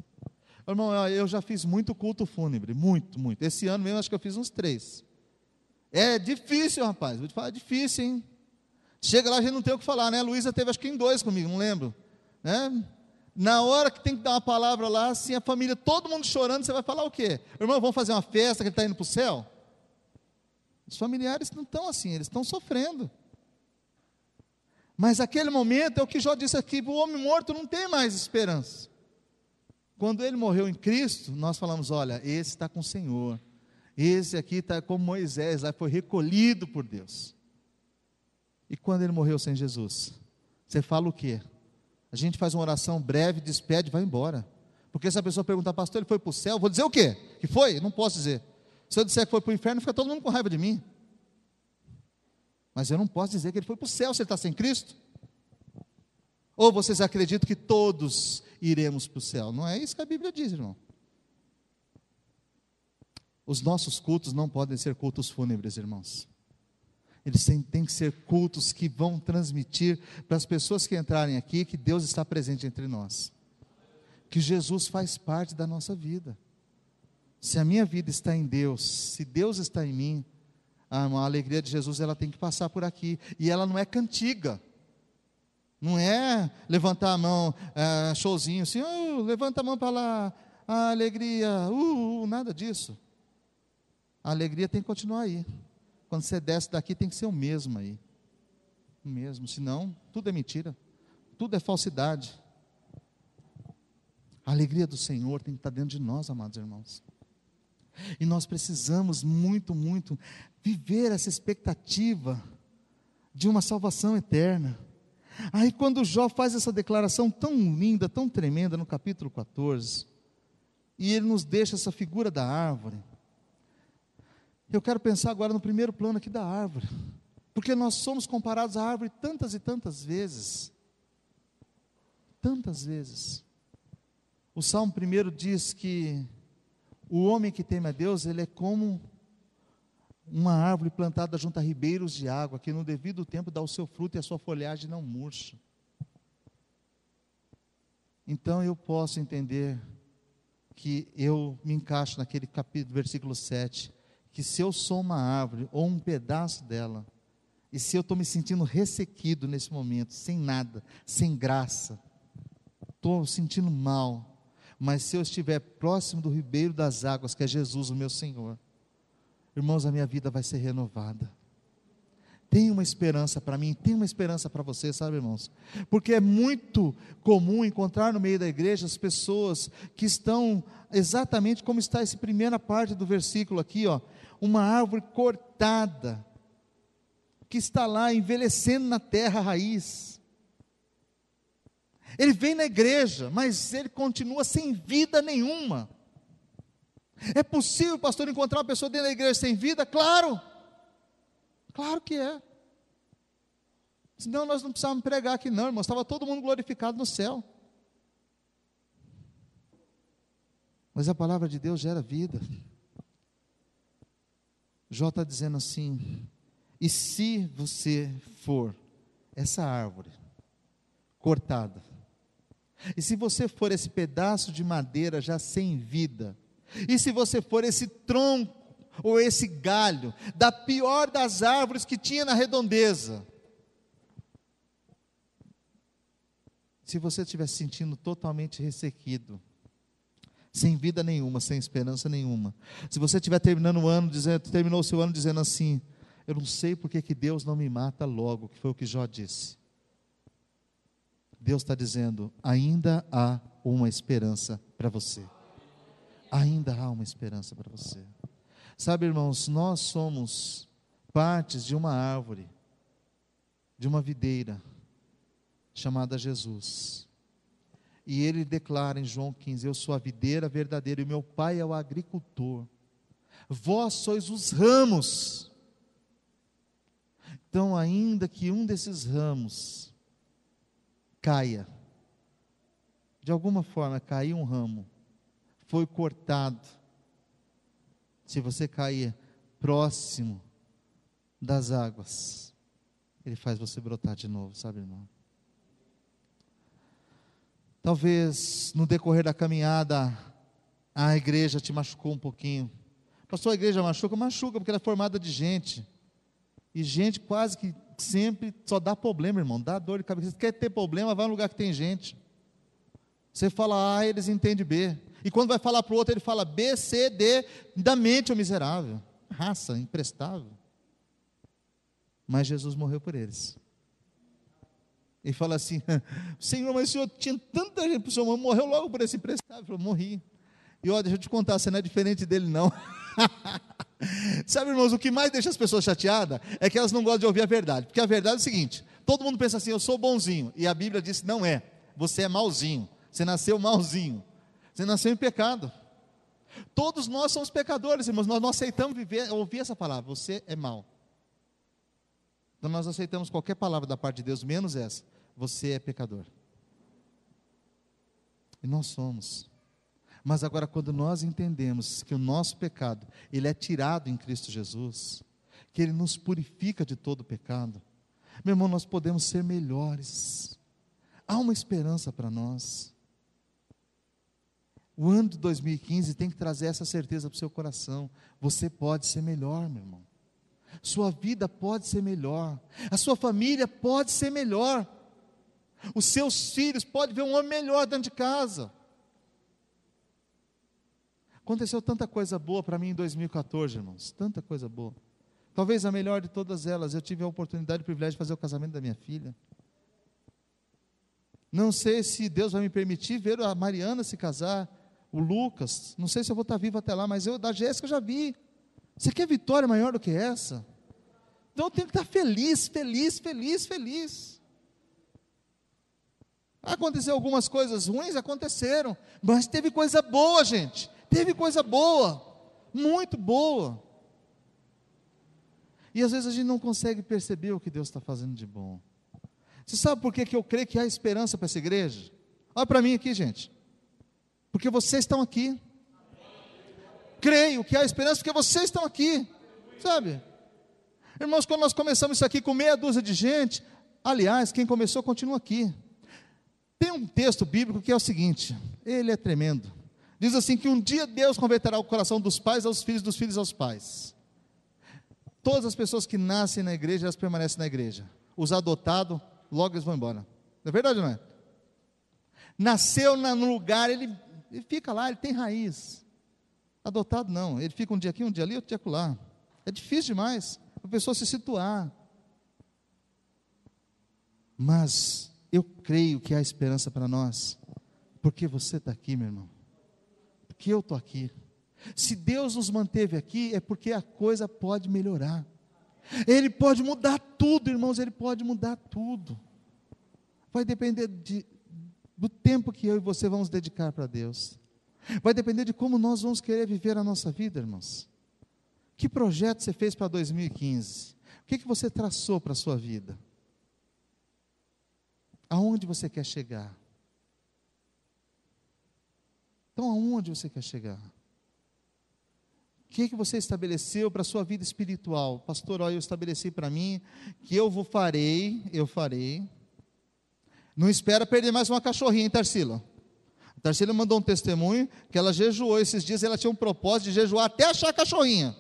Irmão, eu já fiz muito culto fúnebre, muito, muito. Esse ano mesmo acho que eu fiz uns três. É difícil, rapaz. Vou te falar, é difícil, hein? Chega lá, a gente não tem o que falar, né? Luísa teve acho que em dois comigo, não lembro. Né? Na hora que tem que dar uma palavra lá, assim, a família, todo mundo chorando, você vai falar o quê? Irmão, vamos fazer uma festa que ele está indo para o céu? Os familiares não estão assim, eles estão sofrendo. Mas aquele momento é o que Jó disse aqui: o homem morto não tem mais esperança. Quando ele morreu em Cristo, nós falamos: olha, esse está com o Senhor. Esse aqui está como Moisés, lá foi recolhido por Deus. E quando ele morreu sem Jesus? Você fala o quê? A gente faz uma oração breve, despede, vai embora. Porque se a pessoa perguntar, pastor, ele foi para o céu, vou dizer o quê? Que foi? Não posso dizer. Se eu disser que foi para o inferno, fica todo mundo com raiva de mim. Mas eu não posso dizer que ele foi para o céu se ele está sem Cristo. Ou vocês acreditam que todos iremos para o céu? Não é isso que a Bíblia diz, irmão. Os nossos cultos não podem ser cultos fúnebres, irmãos. Eles têm, têm, que ser cultos que vão transmitir para as pessoas que entrarem aqui que Deus está presente entre nós. Que Jesus faz parte da nossa vida. Se a minha vida está em Deus, se Deus está em mim, a, alegria de Jesus ela tem que passar por aqui. E ela não é cantiga. Não é levantar a mão, é, showzinho assim, oh, levanta a mão para lá, a alegria, uh, uh, nada disso a alegria tem que continuar aí. Quando você desce daqui, tem que ser o mesmo aí. O mesmo, senão, tudo é mentira, tudo é falsidade. A alegria do Senhor tem que estar dentro de nós, amados irmãos. E nós precisamos muito, muito viver essa expectativa de uma salvação eterna. Aí, quando Jó faz essa declaração tão linda, tão tremenda, no capítulo 14, e ele nos deixa essa figura da árvore, eu quero pensar agora no primeiro plano aqui da árvore, porque nós somos comparados à árvore tantas e tantas vezes. Tantas vezes. O Salmo primeiro diz que o homem que teme a Deus, ele é como uma árvore plantada junto a ribeiros de água, que no devido tempo dá o seu fruto e a sua folhagem não murcha. Então eu posso entender que eu me encaixo naquele capítulo, versículo 7, que se eu sou uma árvore ou um pedaço dela, e se eu estou me sentindo ressequido nesse momento, sem nada, sem graça, estou sentindo mal, mas se eu estiver próximo do ribeiro das águas, que é Jesus, o meu Senhor, irmãos, a minha vida vai ser renovada. Tem uma esperança para mim, tem uma esperança para você, sabe, irmãos? Porque é muito comum encontrar no meio da igreja as pessoas que estão exatamente como está essa primeira parte do versículo aqui, ó, uma árvore cortada, que está lá envelhecendo na terra raiz. Ele vem na igreja, mas ele continua sem vida nenhuma. É possível, pastor, encontrar uma pessoa dentro da igreja sem vida? Claro, claro que é. Senão nós não precisávamos pregar aqui, não, irmão. Estava todo mundo glorificado no céu. Mas a palavra de Deus gera vida. Jó está dizendo assim: e se você for essa árvore cortada, e se você for esse pedaço de madeira já sem vida, e se você for esse tronco ou esse galho da pior das árvores que tinha na redondeza, se você estiver se sentindo totalmente ressequido, sem vida nenhuma, sem esperança nenhuma. Se você estiver terminando o ano, dizendo, terminou o seu ano dizendo assim, eu não sei porque que Deus não me mata logo, que foi o que Jó disse. Deus está dizendo, ainda há uma esperança para você. Ainda há uma esperança para você. Sabe, irmãos, nós somos partes de uma árvore, de uma videira, chamada Jesus. E ele declara em João 15: Eu sou a videira verdadeira e meu pai é o agricultor. Vós sois os ramos. Então, ainda que um desses ramos caia, de alguma forma caiu um ramo, foi cortado. Se você cair próximo das águas, ele faz você brotar de novo, sabe, irmão? Talvez no decorrer da caminhada a igreja te machucou um pouquinho. Pastor, a igreja machuca? Machuca, porque ela é formada de gente. E gente quase que sempre só dá problema, irmão. Dá dor de cabeça. Quer ter problema, vai num lugar que tem gente. Você fala A, eles entendem B. E quando vai falar para o outro, ele fala B, C, D, da mente o miserável. Raça, imprestável. Mas Jesus morreu por eles. E fala assim: Senhor, mas o senhor tinha tanta gente para o senhor, morreu logo por esse emprestado. Ele falou: Morri. E olha, deixa eu te contar, você não é diferente dele, não. Sabe, irmãos, o que mais deixa as pessoas chateadas é que elas não gostam de ouvir a verdade. Porque a verdade é o seguinte: todo mundo pensa assim, eu sou bonzinho. E a Bíblia diz: não é. Você é malzinho. Você nasceu malzinho. Você nasceu em pecado. Todos nós somos pecadores, irmãos. Nós não aceitamos viver, ouvir essa palavra. Você é mal. Então nós aceitamos qualquer palavra da parte de Deus, menos essa. Você é pecador. E nós somos. Mas agora, quando nós entendemos que o nosso pecado, ele é tirado em Cristo Jesus, que ele nos purifica de todo pecado, meu irmão, nós podemos ser melhores. Há uma esperança para nós. O ano de 2015 tem que trazer essa certeza para o seu coração. Você pode ser melhor, meu irmão. Sua vida pode ser melhor. A sua família pode ser melhor. Os seus filhos podem ver um homem melhor dentro de casa. Aconteceu tanta coisa boa para mim em 2014, irmãos. Tanta coisa boa. Talvez a melhor de todas elas, eu tive a oportunidade e o privilégio de fazer o casamento da minha filha. Não sei se Deus vai me permitir ver a Mariana se casar, o Lucas. Não sei se eu vou estar vivo até lá, mas eu da Jéssica já vi. Você quer vitória maior do que essa? Então eu tenho que estar feliz, feliz, feliz, feliz. Aconteceu algumas coisas ruins, aconteceram, mas teve coisa boa, gente. Teve coisa boa, muito boa. E às vezes a gente não consegue perceber o que Deus está fazendo de bom. Você sabe por que, que eu creio que há esperança para essa igreja? Olha para mim aqui, gente. Porque vocês estão aqui creio que há esperança porque vocês estão aqui, sabe? Irmãos, quando nós começamos isso aqui com meia dúzia de gente, aliás, quem começou continua aqui. Tem um texto bíblico que é o seguinte, ele é tremendo. Diz assim que um dia Deus converterá o coração dos pais aos filhos, dos filhos aos pais. Todas as pessoas que nascem na igreja, elas permanecem na igreja. Os adotados, logo eles vão embora. Não é verdade não é? Nasceu no lugar, ele, ele fica lá, ele tem raiz. Adotado não, ele fica um dia aqui, um dia ali, outro dia lá. É difícil demais a pessoa se situar. Mas eu creio que há esperança para nós, porque você está aqui, meu irmão, porque eu estou aqui. Se Deus nos manteve aqui, é porque a coisa pode melhorar. Ele pode mudar tudo, irmãos, ele pode mudar tudo. Vai depender de, do tempo que eu e você vamos dedicar para Deus. Vai depender de como nós vamos querer viver a nossa vida, irmãos. Que projeto você fez para 2015? O que, que você traçou para a sua vida? Aonde você quer chegar? Então, aonde você quer chegar? O que, que você estabeleceu para a sua vida espiritual? Pastor, olha, eu estabeleci para mim que eu vou farei, eu farei. Não espera perder mais uma cachorrinha, hein, Tarsila? A Tarsila mandou um testemunho que ela jejuou esses dias, ela tinha um propósito de jejuar até achar a cachorrinha.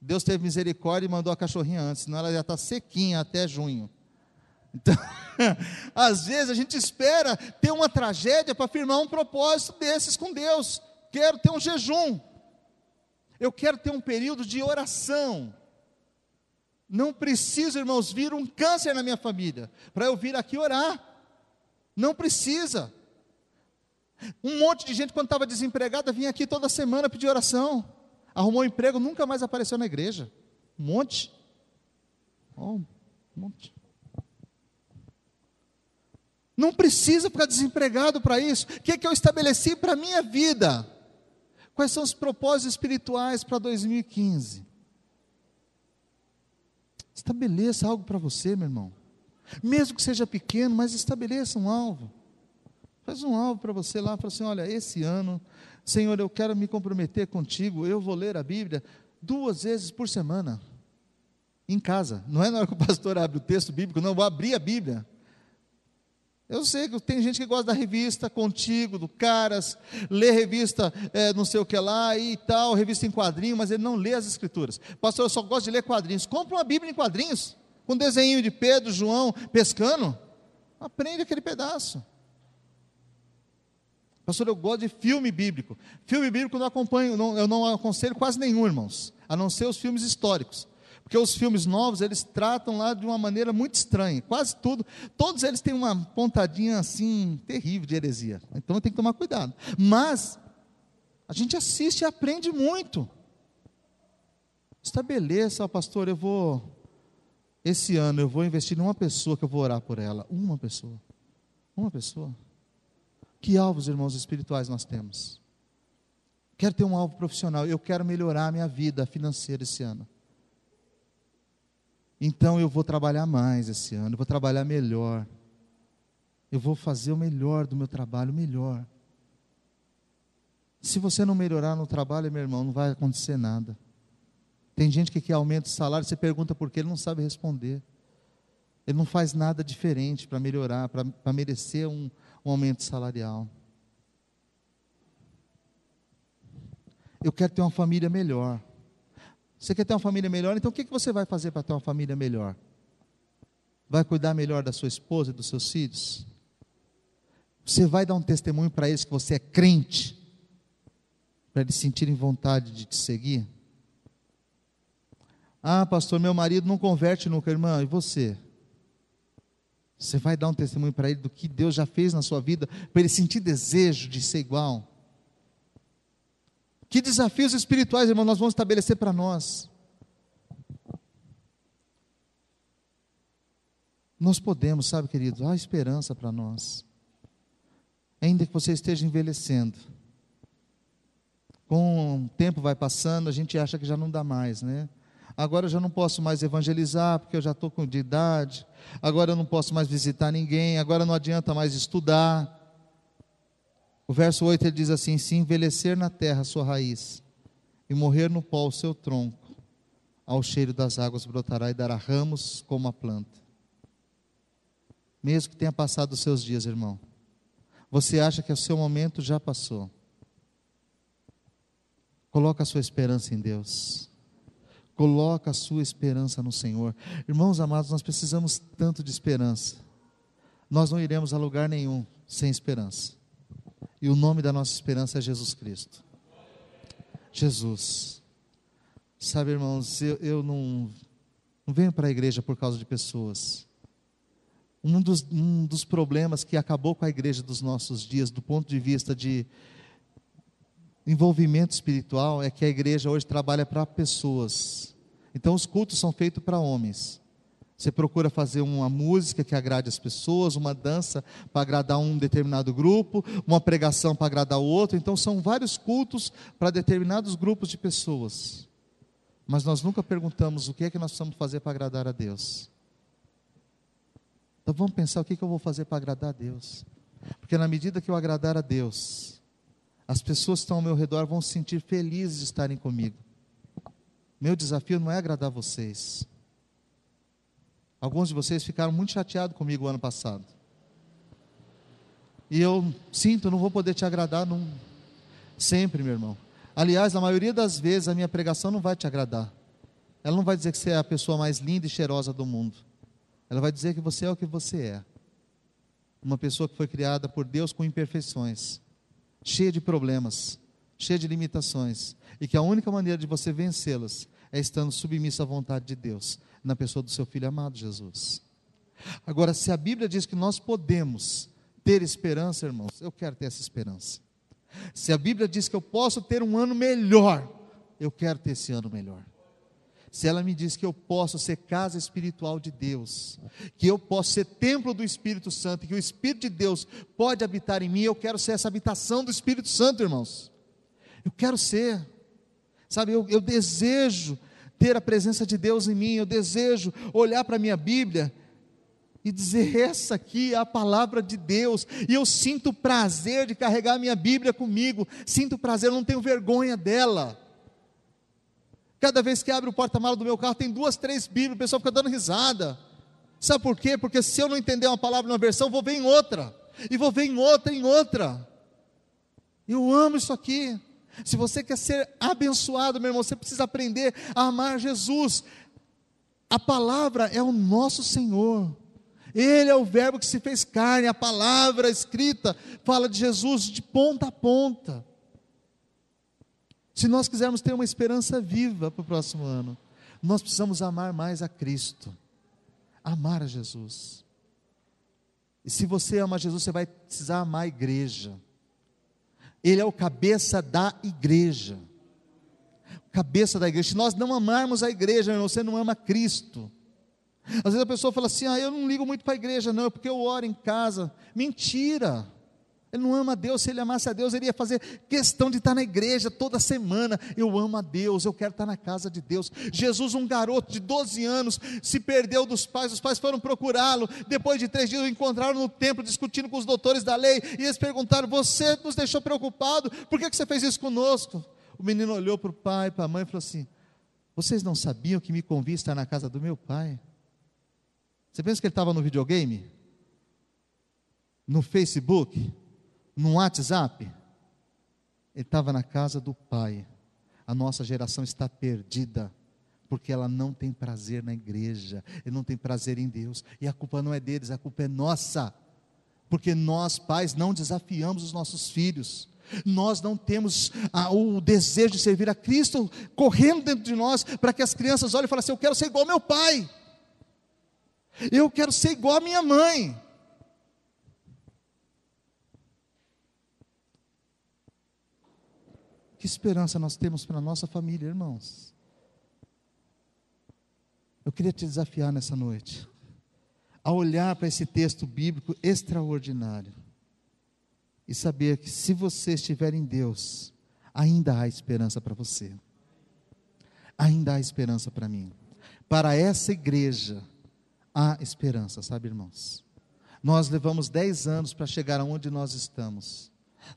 Deus teve misericórdia e mandou a cachorrinha antes, senão ela já está sequinha até junho. Então, às vezes a gente espera ter uma tragédia para firmar um propósito desses com Deus. Quero ter um jejum. Eu quero ter um período de oração. Não preciso, irmãos, vir um câncer na minha família para eu vir aqui orar. Não precisa. Um monte de gente, quando estava desempregada, vinha aqui toda semana pedir oração. Arrumou um emprego, nunca mais apareceu na igreja. Um monte. Oh, um monte. Não precisa ficar desempregado para isso. O que, é que eu estabeleci para a minha vida? Quais são os propósitos espirituais para 2015? Estabeleça algo para você, meu irmão. Mesmo que seja pequeno, mas estabeleça um alvo. Faz um alvo para você lá, fala assim: olha, esse ano, Senhor, eu quero me comprometer contigo, eu vou ler a Bíblia duas vezes por semana, em casa. Não é na hora que o pastor abre o texto bíblico, não, vou abrir a Bíblia. Eu sei que tem gente que gosta da revista Contigo, do Caras, lê revista é, não sei o que lá e tal, revista em quadrinho, mas ele não lê as escrituras. Pastor, eu só gosto de ler quadrinhos. Compra uma Bíblia em quadrinhos, com desenho de Pedro, João, pescando. Aprende aquele pedaço. Pastor, eu gosto de filme bíblico. Filme bíblico eu não acompanho, não, eu não aconselho quase nenhum, irmãos, a não ser os filmes históricos. Porque os filmes novos, eles tratam lá de uma maneira muito estranha. Quase tudo, todos eles têm uma pontadinha assim, terrível de heresia. Então tem que tomar cuidado. Mas, a gente assiste e aprende muito. Estabeleça, pastor, eu vou, esse ano eu vou investir em uma pessoa que eu vou orar por ela. Uma pessoa. Uma pessoa. Que alvos, irmãos espirituais, nós temos? Quero ter um alvo profissional. Eu quero melhorar a minha vida financeira esse ano. Então eu vou trabalhar mais esse ano, eu vou trabalhar melhor. Eu vou fazer o melhor do meu trabalho, melhor. Se você não melhorar no trabalho, meu irmão, não vai acontecer nada. Tem gente que quer aumento de salário, você pergunta por quê, ele não sabe responder. Ele não faz nada diferente para melhorar, para merecer um, um aumento salarial. Eu quero ter uma família melhor. Você quer ter uma família melhor? Então o que você vai fazer para ter uma família melhor? Vai cuidar melhor da sua esposa e dos seus filhos? Você vai dar um testemunho para eles que você é crente? Para eles sentirem vontade de te seguir? Ah, pastor, meu marido não converte nunca, irmã, e você? Você vai dar um testemunho para ele do que Deus já fez na sua vida, para ele sentir desejo de ser igual? Que desafios espirituais, irmão, nós vamos estabelecer para nós? Nós podemos, sabe, queridos, há esperança para nós. Ainda que você esteja envelhecendo. Com o tempo vai passando, a gente acha que já não dá mais, né? Agora eu já não posso mais evangelizar porque eu já estou com de idade. Agora eu não posso mais visitar ninguém. Agora não adianta mais estudar. O verso 8 ele diz assim: Se envelhecer na terra a sua raiz, e morrer no pó o seu tronco, ao cheiro das águas brotará e dará ramos como a planta. Mesmo que tenha passado os seus dias, irmão, você acha que o seu momento já passou. Coloca a sua esperança em Deus. Coloca a sua esperança no Senhor. Irmãos amados, nós precisamos tanto de esperança. Nós não iremos a lugar nenhum sem esperança. E o nome da nossa esperança é Jesus Cristo. Jesus. Sabe, irmãos, eu, eu não, não venho para a igreja por causa de pessoas. Um dos, um dos problemas que acabou com a igreja dos nossos dias, do ponto de vista de envolvimento espiritual, é que a igreja hoje trabalha para pessoas Então os cultos são feitos para homens. Você procura fazer uma música que agrade as pessoas, uma dança para agradar um determinado grupo, uma pregação para agradar o outro. Então são vários cultos para determinados grupos de pessoas. Mas nós nunca perguntamos o que é que nós precisamos fazer para agradar a Deus. Então vamos pensar o que, é que eu vou fazer para agradar a Deus. Porque na medida que eu agradar a Deus, as pessoas que estão ao meu redor vão se sentir felizes de estarem comigo. Meu desafio não é agradar vocês. Alguns de vocês ficaram muito chateados comigo ano passado. E eu sinto, não vou poder te agradar sempre, meu irmão. Aliás, a maioria das vezes a minha pregação não vai te agradar. Ela não vai dizer que você é a pessoa mais linda e cheirosa do mundo. Ela vai dizer que você é o que você é. Uma pessoa que foi criada por Deus com imperfeições, cheia de problemas, cheia de limitações, e que a única maneira de você vencê-las é estando submissa à vontade de Deus, na pessoa do seu filho amado Jesus. Agora, se a Bíblia diz que nós podemos ter esperança, irmãos, eu quero ter essa esperança. Se a Bíblia diz que eu posso ter um ano melhor, eu quero ter esse ano melhor. Se ela me diz que eu posso ser casa espiritual de Deus, que eu posso ser templo do Espírito Santo, que o Espírito de Deus pode habitar em mim, eu quero ser essa habitação do Espírito Santo, irmãos. Eu quero ser, sabe, eu, eu desejo ter a presença de Deus em mim, eu desejo olhar para a minha Bíblia e dizer: essa aqui é a palavra de Deus, e eu sinto prazer de carregar a minha Bíblia comigo, sinto prazer, eu não tenho vergonha dela. Cada vez que abre o porta-malas do meu carro, tem duas, três Bíblias, o pessoal fica dando risada. Sabe por quê? Porque se eu não entender uma palavra numa versão, vou ver em outra, e vou ver em outra, em outra. Eu amo isso aqui. Se você quer ser abençoado, meu irmão, você precisa aprender a amar Jesus. A palavra é o nosso Senhor. Ele é o Verbo que se fez carne, a palavra escrita fala de Jesus de ponta a ponta. Se nós quisermos ter uma esperança viva para o próximo ano, nós precisamos amar mais a Cristo, amar a Jesus. E se você ama Jesus, você vai precisar amar a igreja. Ele é o cabeça da igreja. Cabeça da igreja. Se nós não amarmos a igreja, irmão, você não ama Cristo. Às vezes a pessoa fala assim: ah, eu não ligo muito para a igreja, não, é porque eu oro em casa. Mentira! Ele não ama a Deus, se ele amasse a Deus, ele ia fazer questão de estar na igreja toda semana. Eu amo a Deus, eu quero estar na casa de Deus. Jesus, um garoto de 12 anos, se perdeu dos pais, os pais foram procurá-lo. Depois de três dias, o encontraram no templo, discutindo com os doutores da lei. E eles perguntaram: Você nos deixou preocupado, por que, que você fez isso conosco? O menino olhou para o pai, para a mãe e falou assim: Vocês não sabiam que me convia estar na casa do meu pai? Você pensa que ele estava no videogame? No Facebook? No WhatsApp? Ele estava na casa do Pai. A nossa geração está perdida, porque ela não tem prazer na igreja, ele não tem prazer em Deus, e a culpa não é deles, a culpa é nossa, porque nós, pais, não desafiamos os nossos filhos, nós não temos ah, o desejo de servir a Cristo correndo dentro de nós, para que as crianças olhem e falem assim: Eu quero ser igual ao meu pai. Eu quero ser igual a minha mãe. Que esperança nós temos para a nossa família, irmãos? Eu queria te desafiar nessa noite a olhar para esse texto bíblico extraordinário e saber que se você estiver em Deus, ainda há esperança para você. Ainda há esperança para mim. Para essa igreja, há esperança, sabe, irmãos? Nós levamos 10 anos para chegar aonde nós estamos.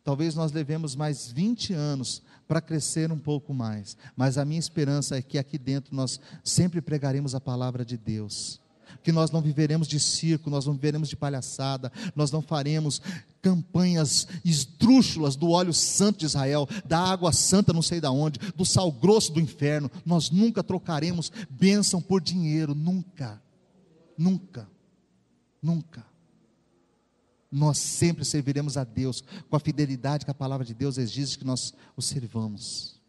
Talvez nós levemos mais 20 anos para crescer um pouco mais, mas a minha esperança é que aqui dentro nós sempre pregaremos a palavra de Deus. Que nós não viveremos de circo, nós não viveremos de palhaçada, nós não faremos campanhas esdrúxulas do óleo santo de Israel, da água santa não sei da onde, do sal grosso do inferno. Nós nunca trocaremos bênção por dinheiro, nunca. Nunca, nunca. Nós sempre serviremos a Deus com a fidelidade que a palavra de Deus exige que nós o servamos.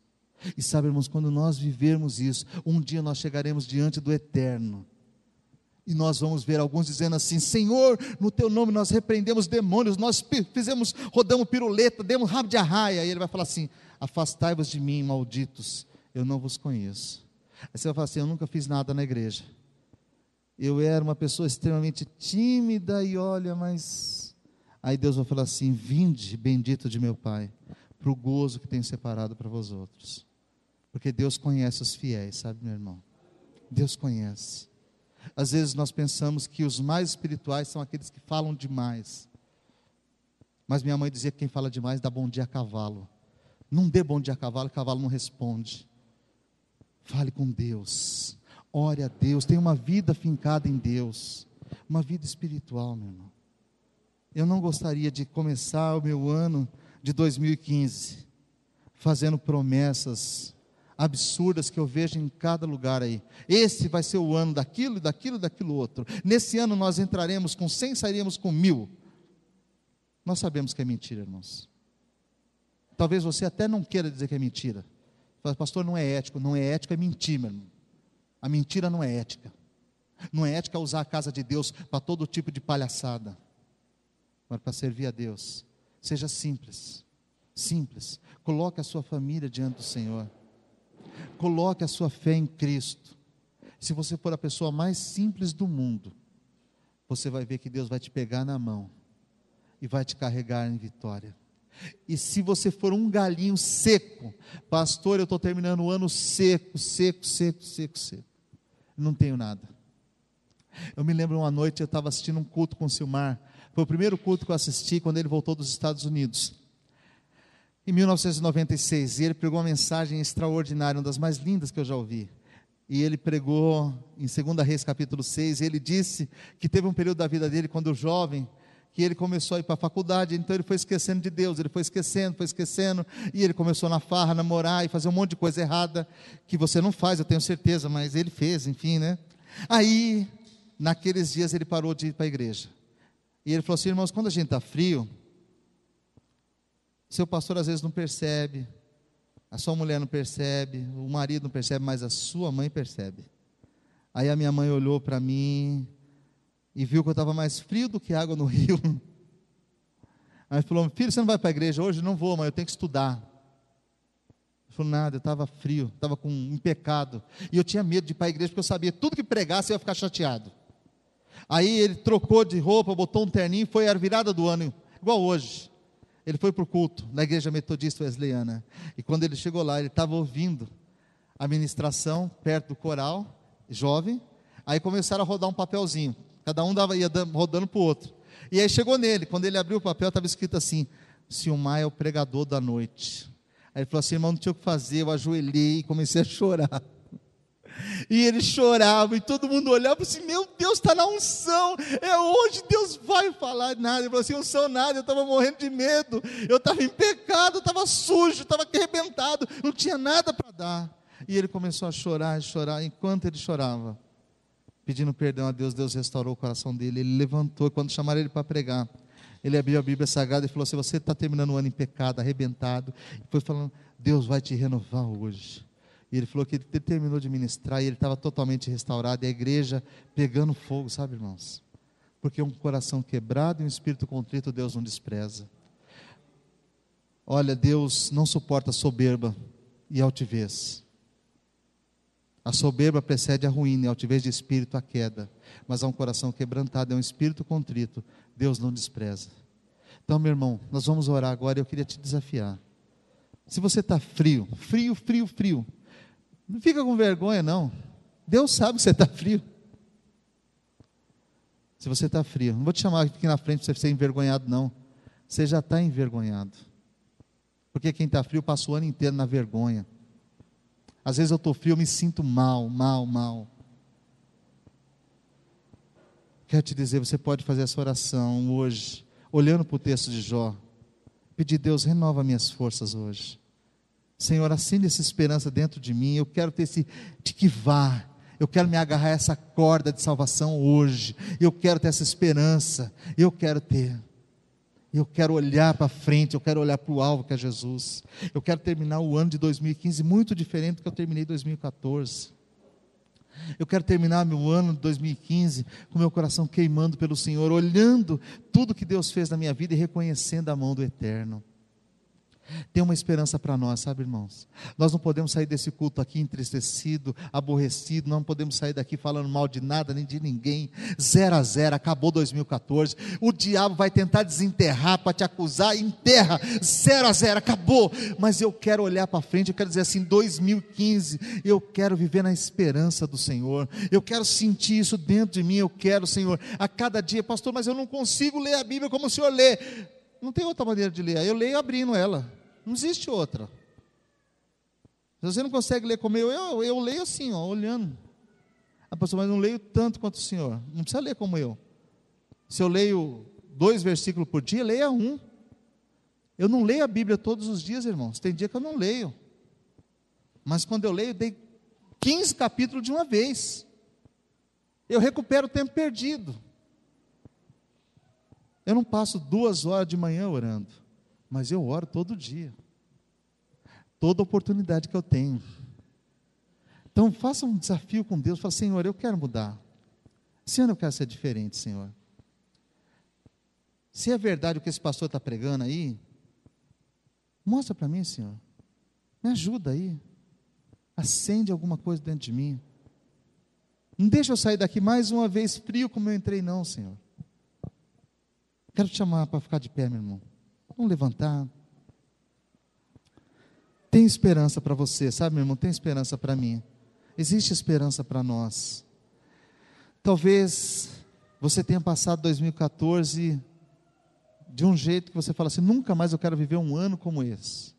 E sabe, irmãos, quando nós vivermos isso, um dia nós chegaremos diante do eterno. E nós vamos ver alguns dizendo assim: Senhor, no teu nome nós repreendemos demônios, nós fizemos, rodamos piruleta, demos rabo de arraia. E ele vai falar assim: Afastai-vos de mim, malditos, eu não vos conheço. Aí você vai falar assim: Eu nunca fiz nada na igreja. Eu era uma pessoa extremamente tímida e olha, mas. Aí Deus vai falar assim: Vinde, bendito de meu Pai, para o gozo que tenho separado para vós outros. Porque Deus conhece os fiéis, sabe, meu irmão? Deus conhece. Às vezes nós pensamos que os mais espirituais são aqueles que falam demais. Mas minha mãe dizia que quem fala demais dá bom dia a cavalo. Não dê bom dia a cavalo, cavalo não responde. Fale com Deus. Ore a Deus. Tenha uma vida fincada em Deus. Uma vida espiritual, meu irmão. Eu não gostaria de começar o meu ano de 2015 fazendo promessas absurdas que eu vejo em cada lugar aí. Esse vai ser o ano daquilo, daquilo, daquilo outro. Nesse ano nós entraremos com 100, sairíamos com mil. Nós sabemos que é mentira, irmãos. Talvez você até não queira dizer que é mentira. Pastor, não é ético. Não é ético, é mentir, meu irmão. A mentira não é ética. Não é ética usar a casa de Deus para todo tipo de palhaçada. Para servir a Deus. Seja simples. Simples. Coloque a sua família diante do Senhor. Coloque a sua fé em Cristo. Se você for a pessoa mais simples do mundo, você vai ver que Deus vai te pegar na mão e vai te carregar em vitória. E se você for um galinho seco, pastor, eu estou terminando o ano seco, seco, seco, seco, seco. Não tenho nada. Eu me lembro uma noite, eu estava assistindo um culto com o Silmar. Foi o primeiro culto que eu assisti quando ele voltou dos Estados Unidos. Em 1996, e ele pregou uma mensagem extraordinária, uma das mais lindas que eu já ouvi. E ele pregou em 2 Reis capítulo 6, ele disse que teve um período da vida dele, quando jovem, que ele começou a ir para a faculdade, então ele foi esquecendo de Deus, ele foi esquecendo, foi esquecendo, e ele começou na farra, namorar e fazer um monte de coisa errada, que você não faz, eu tenho certeza, mas ele fez, enfim, né? Aí, naqueles dias, ele parou de ir para a igreja. E ele falou assim, irmãos, quando a gente está frio, seu pastor às vezes não percebe, a sua mulher não percebe, o marido não percebe, mas a sua mãe percebe. Aí a minha mãe olhou para mim, e viu que eu estava mais frio do que água no rio. Aí falou: Filho, você não vai para a igreja hoje? Não vou, mas eu tenho que estudar. Ele falou: Nada, eu estava frio, estava com um pecado. E eu tinha medo de ir para a igreja, porque eu sabia tudo que pregasse eu ia ficar chateado. Aí ele trocou de roupa, botou um terninho, foi a virada do ano, igual hoje. Ele foi para o culto na igreja metodista wesleyana. E quando ele chegou lá, ele estava ouvindo a ministração perto do coral, jovem. Aí começaram a rodar um papelzinho. Cada um dava, ia rodando para o outro. E aí chegou nele, quando ele abriu o papel, estava escrito assim: Silmar é o pregador da noite. Aí ele falou assim: irmão, não tinha o que fazer, eu ajoelhei e comecei a chorar. E ele chorava, e todo mundo olhava assim: Meu Deus, está na unção, é hoje Deus vai falar nada. Ele falou assim: Unção nada, eu estava morrendo de medo, eu estava em pecado, estava sujo, estava arrebentado, não tinha nada para dar. E ele começou a chorar, chorar, enquanto ele chorava pedindo perdão a Deus, Deus restaurou o coração dele. Ele levantou, quando chamaram ele para pregar, ele abriu a Bíblia Sagrada e falou assim: Você está terminando o ano em pecado, arrebentado. E foi falando: Deus vai te renovar hoje. E ele falou que ele terminou de ministrar e ele estava totalmente restaurado. E a igreja pegando fogo, sabe, irmãos? Porque um coração quebrado e um espírito contrito, Deus não despreza. Olha, Deus não suporta soberba e altivez. A soberba precede a ruína, a altivez de espírito a queda. Mas há um coração quebrantado, é um espírito contrito. Deus não despreza. Então, meu irmão, nós vamos orar agora e eu queria te desafiar. Se você está frio, frio, frio, frio, não fica com vergonha, não. Deus sabe que você está frio. Se você está frio, não vou te chamar aqui na frente para você ser envergonhado, não. Você já está envergonhado. Porque quem está frio passa o ano inteiro na vergonha. Às vezes eu estou frio, eu me sinto mal, mal, mal. Quero te dizer, você pode fazer essa oração hoje, olhando para o texto de Jó. Pedir, Deus, renova minhas forças hoje. Senhor, acende essa esperança dentro de mim. Eu quero ter esse vá. Eu quero me agarrar a essa corda de salvação hoje. Eu quero ter essa esperança. Eu quero ter. Eu quero olhar para frente, eu quero olhar para o alvo que é Jesus. Eu quero terminar o ano de 2015 muito diferente do que eu terminei 2014. Eu quero terminar meu ano de 2015 com meu coração queimando pelo Senhor, olhando tudo que Deus fez na minha vida e reconhecendo a mão do Eterno. Tem uma esperança para nós, sabe, irmãos? Nós não podemos sair desse culto aqui entristecido, aborrecido, não podemos sair daqui falando mal de nada nem de ninguém. Zero a zero, acabou 2014. O diabo vai tentar desenterrar para te acusar, enterra. Zero a zero, acabou. Mas eu quero olhar para frente, eu quero dizer assim: 2015, eu quero viver na esperança do Senhor. Eu quero sentir isso dentro de mim. Eu quero, Senhor, a cada dia, pastor, mas eu não consigo ler a Bíblia como o Senhor lê. Não tem outra maneira de ler. Eu leio abrindo ela. Não existe outra. Se você não consegue ler como eu, eu, eu leio assim, ó, olhando. A pessoa, mas não leio tanto quanto o senhor. Não precisa ler como eu. Se eu leio dois versículos por dia, leia um. Eu não leio a Bíblia todos os dias, irmãos. Tem dia que eu não leio. Mas quando eu leio, dei 15 capítulos de uma vez. Eu recupero o tempo perdido. Eu não passo duas horas de manhã orando mas eu oro todo dia. Toda oportunidade que eu tenho. Então, faça um desafio com Deus. Fala, Senhor, eu quero mudar. Ano eu quero ser diferente, Senhor. Se é verdade o que esse pastor está pregando aí, mostra para mim, Senhor. Me ajuda aí. Acende alguma coisa dentro de mim. Não deixa eu sair daqui mais uma vez frio como eu entrei, não, Senhor. Quero te chamar para ficar de pé, meu irmão. Vamos levantar. Tem esperança para você, sabe, meu irmão? Tem esperança para mim. Existe esperança para nós. Talvez você tenha passado 2014 de um jeito que você fala assim: nunca mais eu quero viver um ano como esse.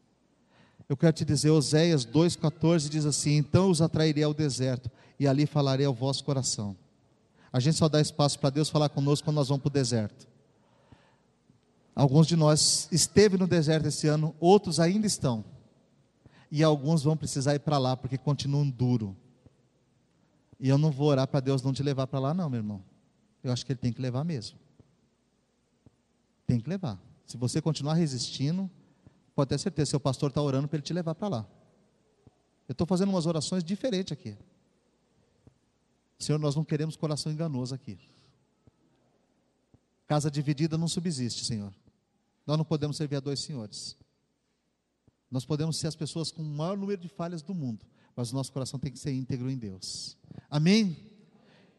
Eu quero te dizer, Oséias 2,14 diz assim: Então os atrairei ao deserto, e ali falarei ao vosso coração. A gente só dá espaço para Deus falar conosco quando nós vamos para o deserto. Alguns de nós esteve no deserto esse ano, outros ainda estão. E alguns vão precisar ir para lá porque continuam duro. E eu não vou orar para Deus não te levar para lá não, meu irmão. Eu acho que ele tem que levar mesmo. Tem que levar. Se você continuar resistindo, pode ter certeza, seu pastor está orando para ele te levar para lá. Eu estou fazendo umas orações diferentes aqui. Senhor, nós não queremos coração enganoso aqui. Casa dividida não subsiste, Senhor. Nós não podemos servir a dois senhores. Nós podemos ser as pessoas com o maior número de falhas do mundo, mas o nosso coração tem que ser íntegro em Deus. Amém?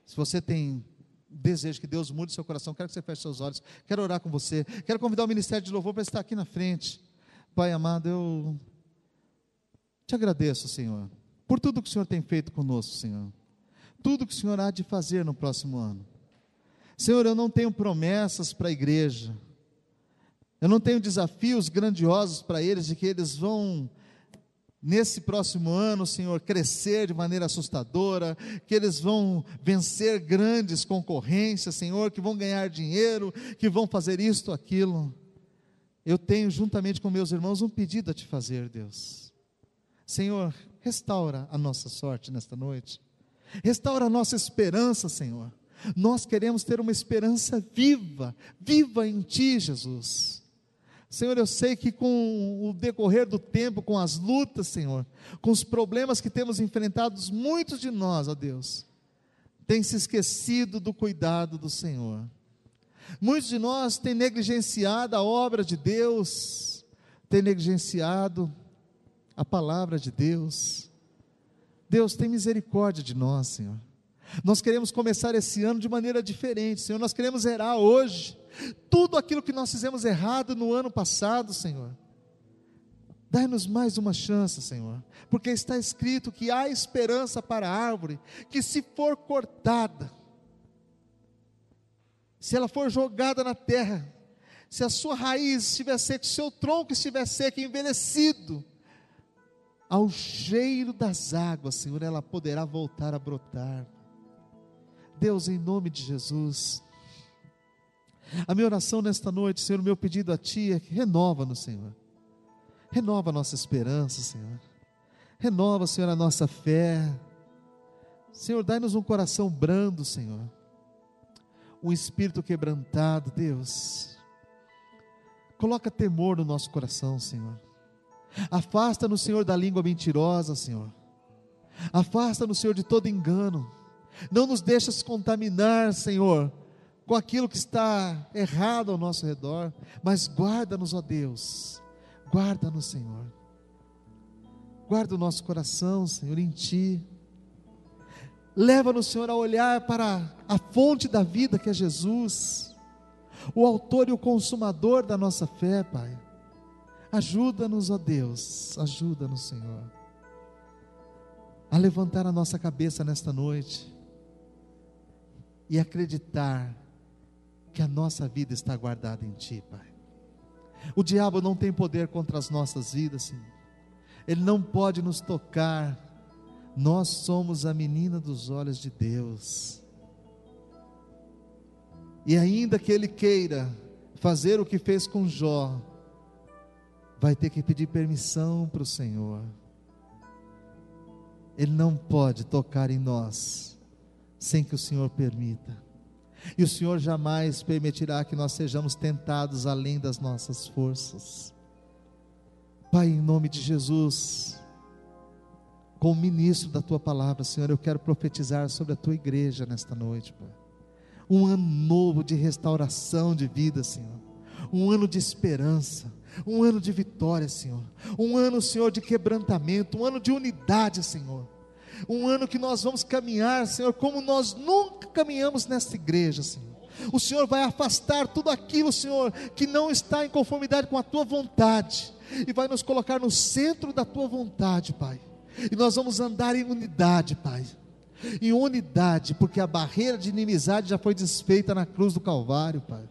Se você tem desejo que Deus mude seu coração, quero que você feche seus olhos, quero orar com você, quero convidar o ministério de louvor para estar aqui na frente. Pai amado, eu te agradeço, Senhor, por tudo que o Senhor tem feito conosco, Senhor. Tudo que o Senhor há de fazer no próximo ano. Senhor, eu não tenho promessas para a igreja, eu não tenho desafios grandiosos para eles de que eles vão nesse próximo ano, Senhor, crescer de maneira assustadora, que eles vão vencer grandes concorrências, Senhor, que vão ganhar dinheiro, que vão fazer isto, aquilo. Eu tenho, juntamente com meus irmãos, um pedido a te fazer, Deus. Senhor, restaura a nossa sorte nesta noite, restaura a nossa esperança, Senhor. Nós queremos ter uma esperança viva, viva em Ti, Jesus. Senhor, eu sei que com o decorrer do tempo, com as lutas, Senhor, com os problemas que temos enfrentados, muitos de nós, ó Deus, têm se esquecido do cuidado do Senhor. Muitos de nós têm negligenciado a obra de Deus, têm negligenciado a palavra de Deus. Deus, tem misericórdia de nós, Senhor. Nós queremos começar esse ano de maneira diferente, Senhor. Nós queremos zerar hoje tudo aquilo que nós fizemos errado no ano passado, Senhor. Dai-nos mais uma chance, Senhor, porque está escrito que há esperança para a árvore, que se for cortada, se ela for jogada na terra, se a sua raiz estiver seca, se o seu tronco estiver seco, envelhecido, ao cheiro das águas, Senhor, ela poderá voltar a brotar. Deus, em nome de Jesus, a minha oração nesta noite, Senhor, o meu pedido a Ti é que renova-nos, Senhor. Renova a nossa esperança, Senhor. Renova, Senhor, a nossa fé. Senhor, dai-nos um coração brando, Senhor. Um espírito quebrantado, Deus. Coloca temor no nosso coração, Senhor. Afasta-nos, Senhor, da língua mentirosa, Senhor. Afasta-nos, Senhor, de todo engano. Não nos deixes contaminar, Senhor, com aquilo que está errado ao nosso redor, mas guarda-nos, ó Deus, Guarda no Senhor. Guarda o nosso coração, Senhor, em Ti. Leva-nos, Senhor, a olhar para a fonte da vida que é Jesus, o autor e o consumador da nossa fé, Pai. Ajuda-nos, ó Deus, ajuda-nos, Senhor, a levantar a nossa cabeça nesta noite e acreditar que a nossa vida está guardada em Ti, Pai. O diabo não tem poder contra as nossas vidas, Senhor. Ele não pode nos tocar. Nós somos a menina dos olhos de Deus. E ainda que Ele queira fazer o que fez com Jó, vai ter que pedir permissão para o Senhor. Ele não pode tocar em nós sem que o Senhor permita. E o Senhor jamais permitirá que nós sejamos tentados além das nossas forças. Pai, em nome de Jesus, como ministro da tua palavra, Senhor, eu quero profetizar sobre a tua igreja nesta noite, Pai. Um ano novo de restauração de vida, Senhor. Um ano de esperança, um ano de vitória, Senhor. Um ano, Senhor, de quebrantamento, um ano de unidade, Senhor um ano que nós vamos caminhar, Senhor, como nós nunca caminhamos nesta igreja, Senhor. O Senhor vai afastar tudo aquilo, Senhor, que não está em conformidade com a tua vontade, e vai nos colocar no centro da tua vontade, Pai. E nós vamos andar em unidade, Pai. Em unidade, porque a barreira de inimizade já foi desfeita na cruz do Calvário, Pai.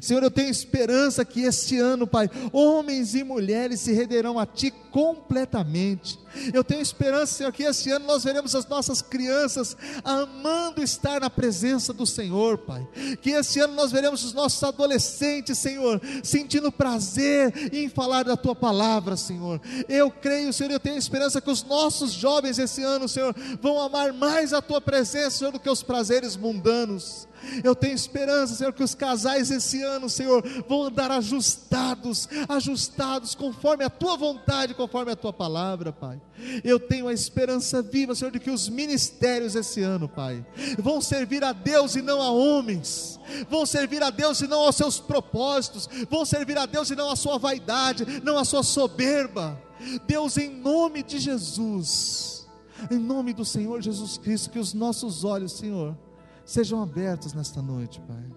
Senhor, eu tenho esperança que este ano, Pai, homens e mulheres se renderão a Ti completamente. Eu tenho esperança, Senhor, que este ano nós veremos as nossas crianças amando estar na presença do Senhor, Pai. Que este ano nós veremos os nossos adolescentes, Senhor, sentindo prazer em falar da Tua palavra, Senhor. Eu creio, Senhor, eu tenho esperança que os nossos jovens esse ano, Senhor, vão amar mais a Tua presença, Senhor, do que os prazeres mundanos. Eu tenho esperança, Senhor, que os casais esse ano, Senhor, vão andar ajustados, ajustados conforme a tua vontade, conforme a tua palavra, Pai. Eu tenho a esperança viva, Senhor, de que os ministérios esse ano, Pai, vão servir a Deus e não a homens, vão servir a Deus e não aos seus propósitos, vão servir a Deus e não à sua vaidade, não à sua soberba. Deus, em nome de Jesus, em nome do Senhor Jesus Cristo, que os nossos olhos, Senhor, sejam abertos nesta noite, Pai.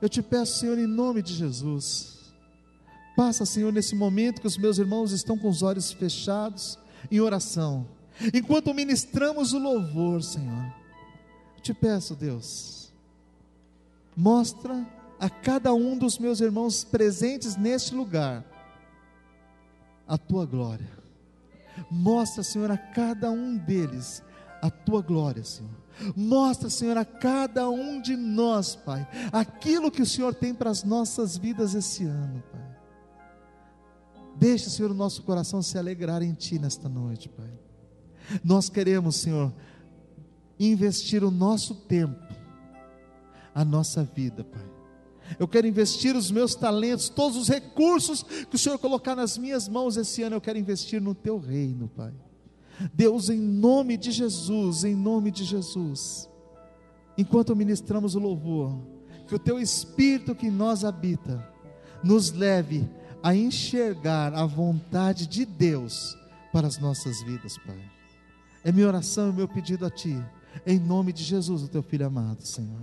Eu te peço, Senhor, em nome de Jesus, passa, Senhor, nesse momento que os meus irmãos estão com os olhos fechados, em oração, enquanto ministramos o louvor, Senhor. Te peço, Deus, mostra a cada um dos meus irmãos presentes neste lugar a tua glória. Mostra, Senhor, a cada um deles a tua glória, Senhor. Mostra, Senhor, a cada um de nós, Pai, aquilo que o Senhor tem para as nossas vidas esse ano. Deixa, Senhor, o nosso coração se alegrar em Ti nesta noite, Pai. Nós queremos, Senhor, investir o nosso tempo, a nossa vida, Pai. Eu quero investir os meus talentos, todos os recursos que o Senhor colocar nas minhas mãos esse ano, eu quero investir no Teu reino, Pai. Deus, em nome de Jesus, em nome de Jesus, enquanto ministramos o louvor, que o teu Espírito que em nós habita, nos leve a enxergar a vontade de Deus para as nossas vidas, Pai. É minha oração e meu pedido a Ti, em nome de Jesus, o Teu Filho amado, Senhor.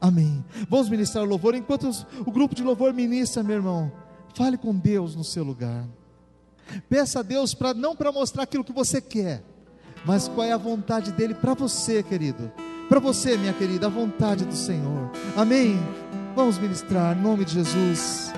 Amém. Vamos ministrar o louvor. Enquanto o grupo de louvor ministra, meu irmão, fale com Deus no seu lugar. Peça a Deus para não para mostrar aquilo que você quer, mas qual é a vontade dele para você, querido. Para você, minha querida, a vontade do Senhor. Amém. Vamos ministrar em nome de Jesus.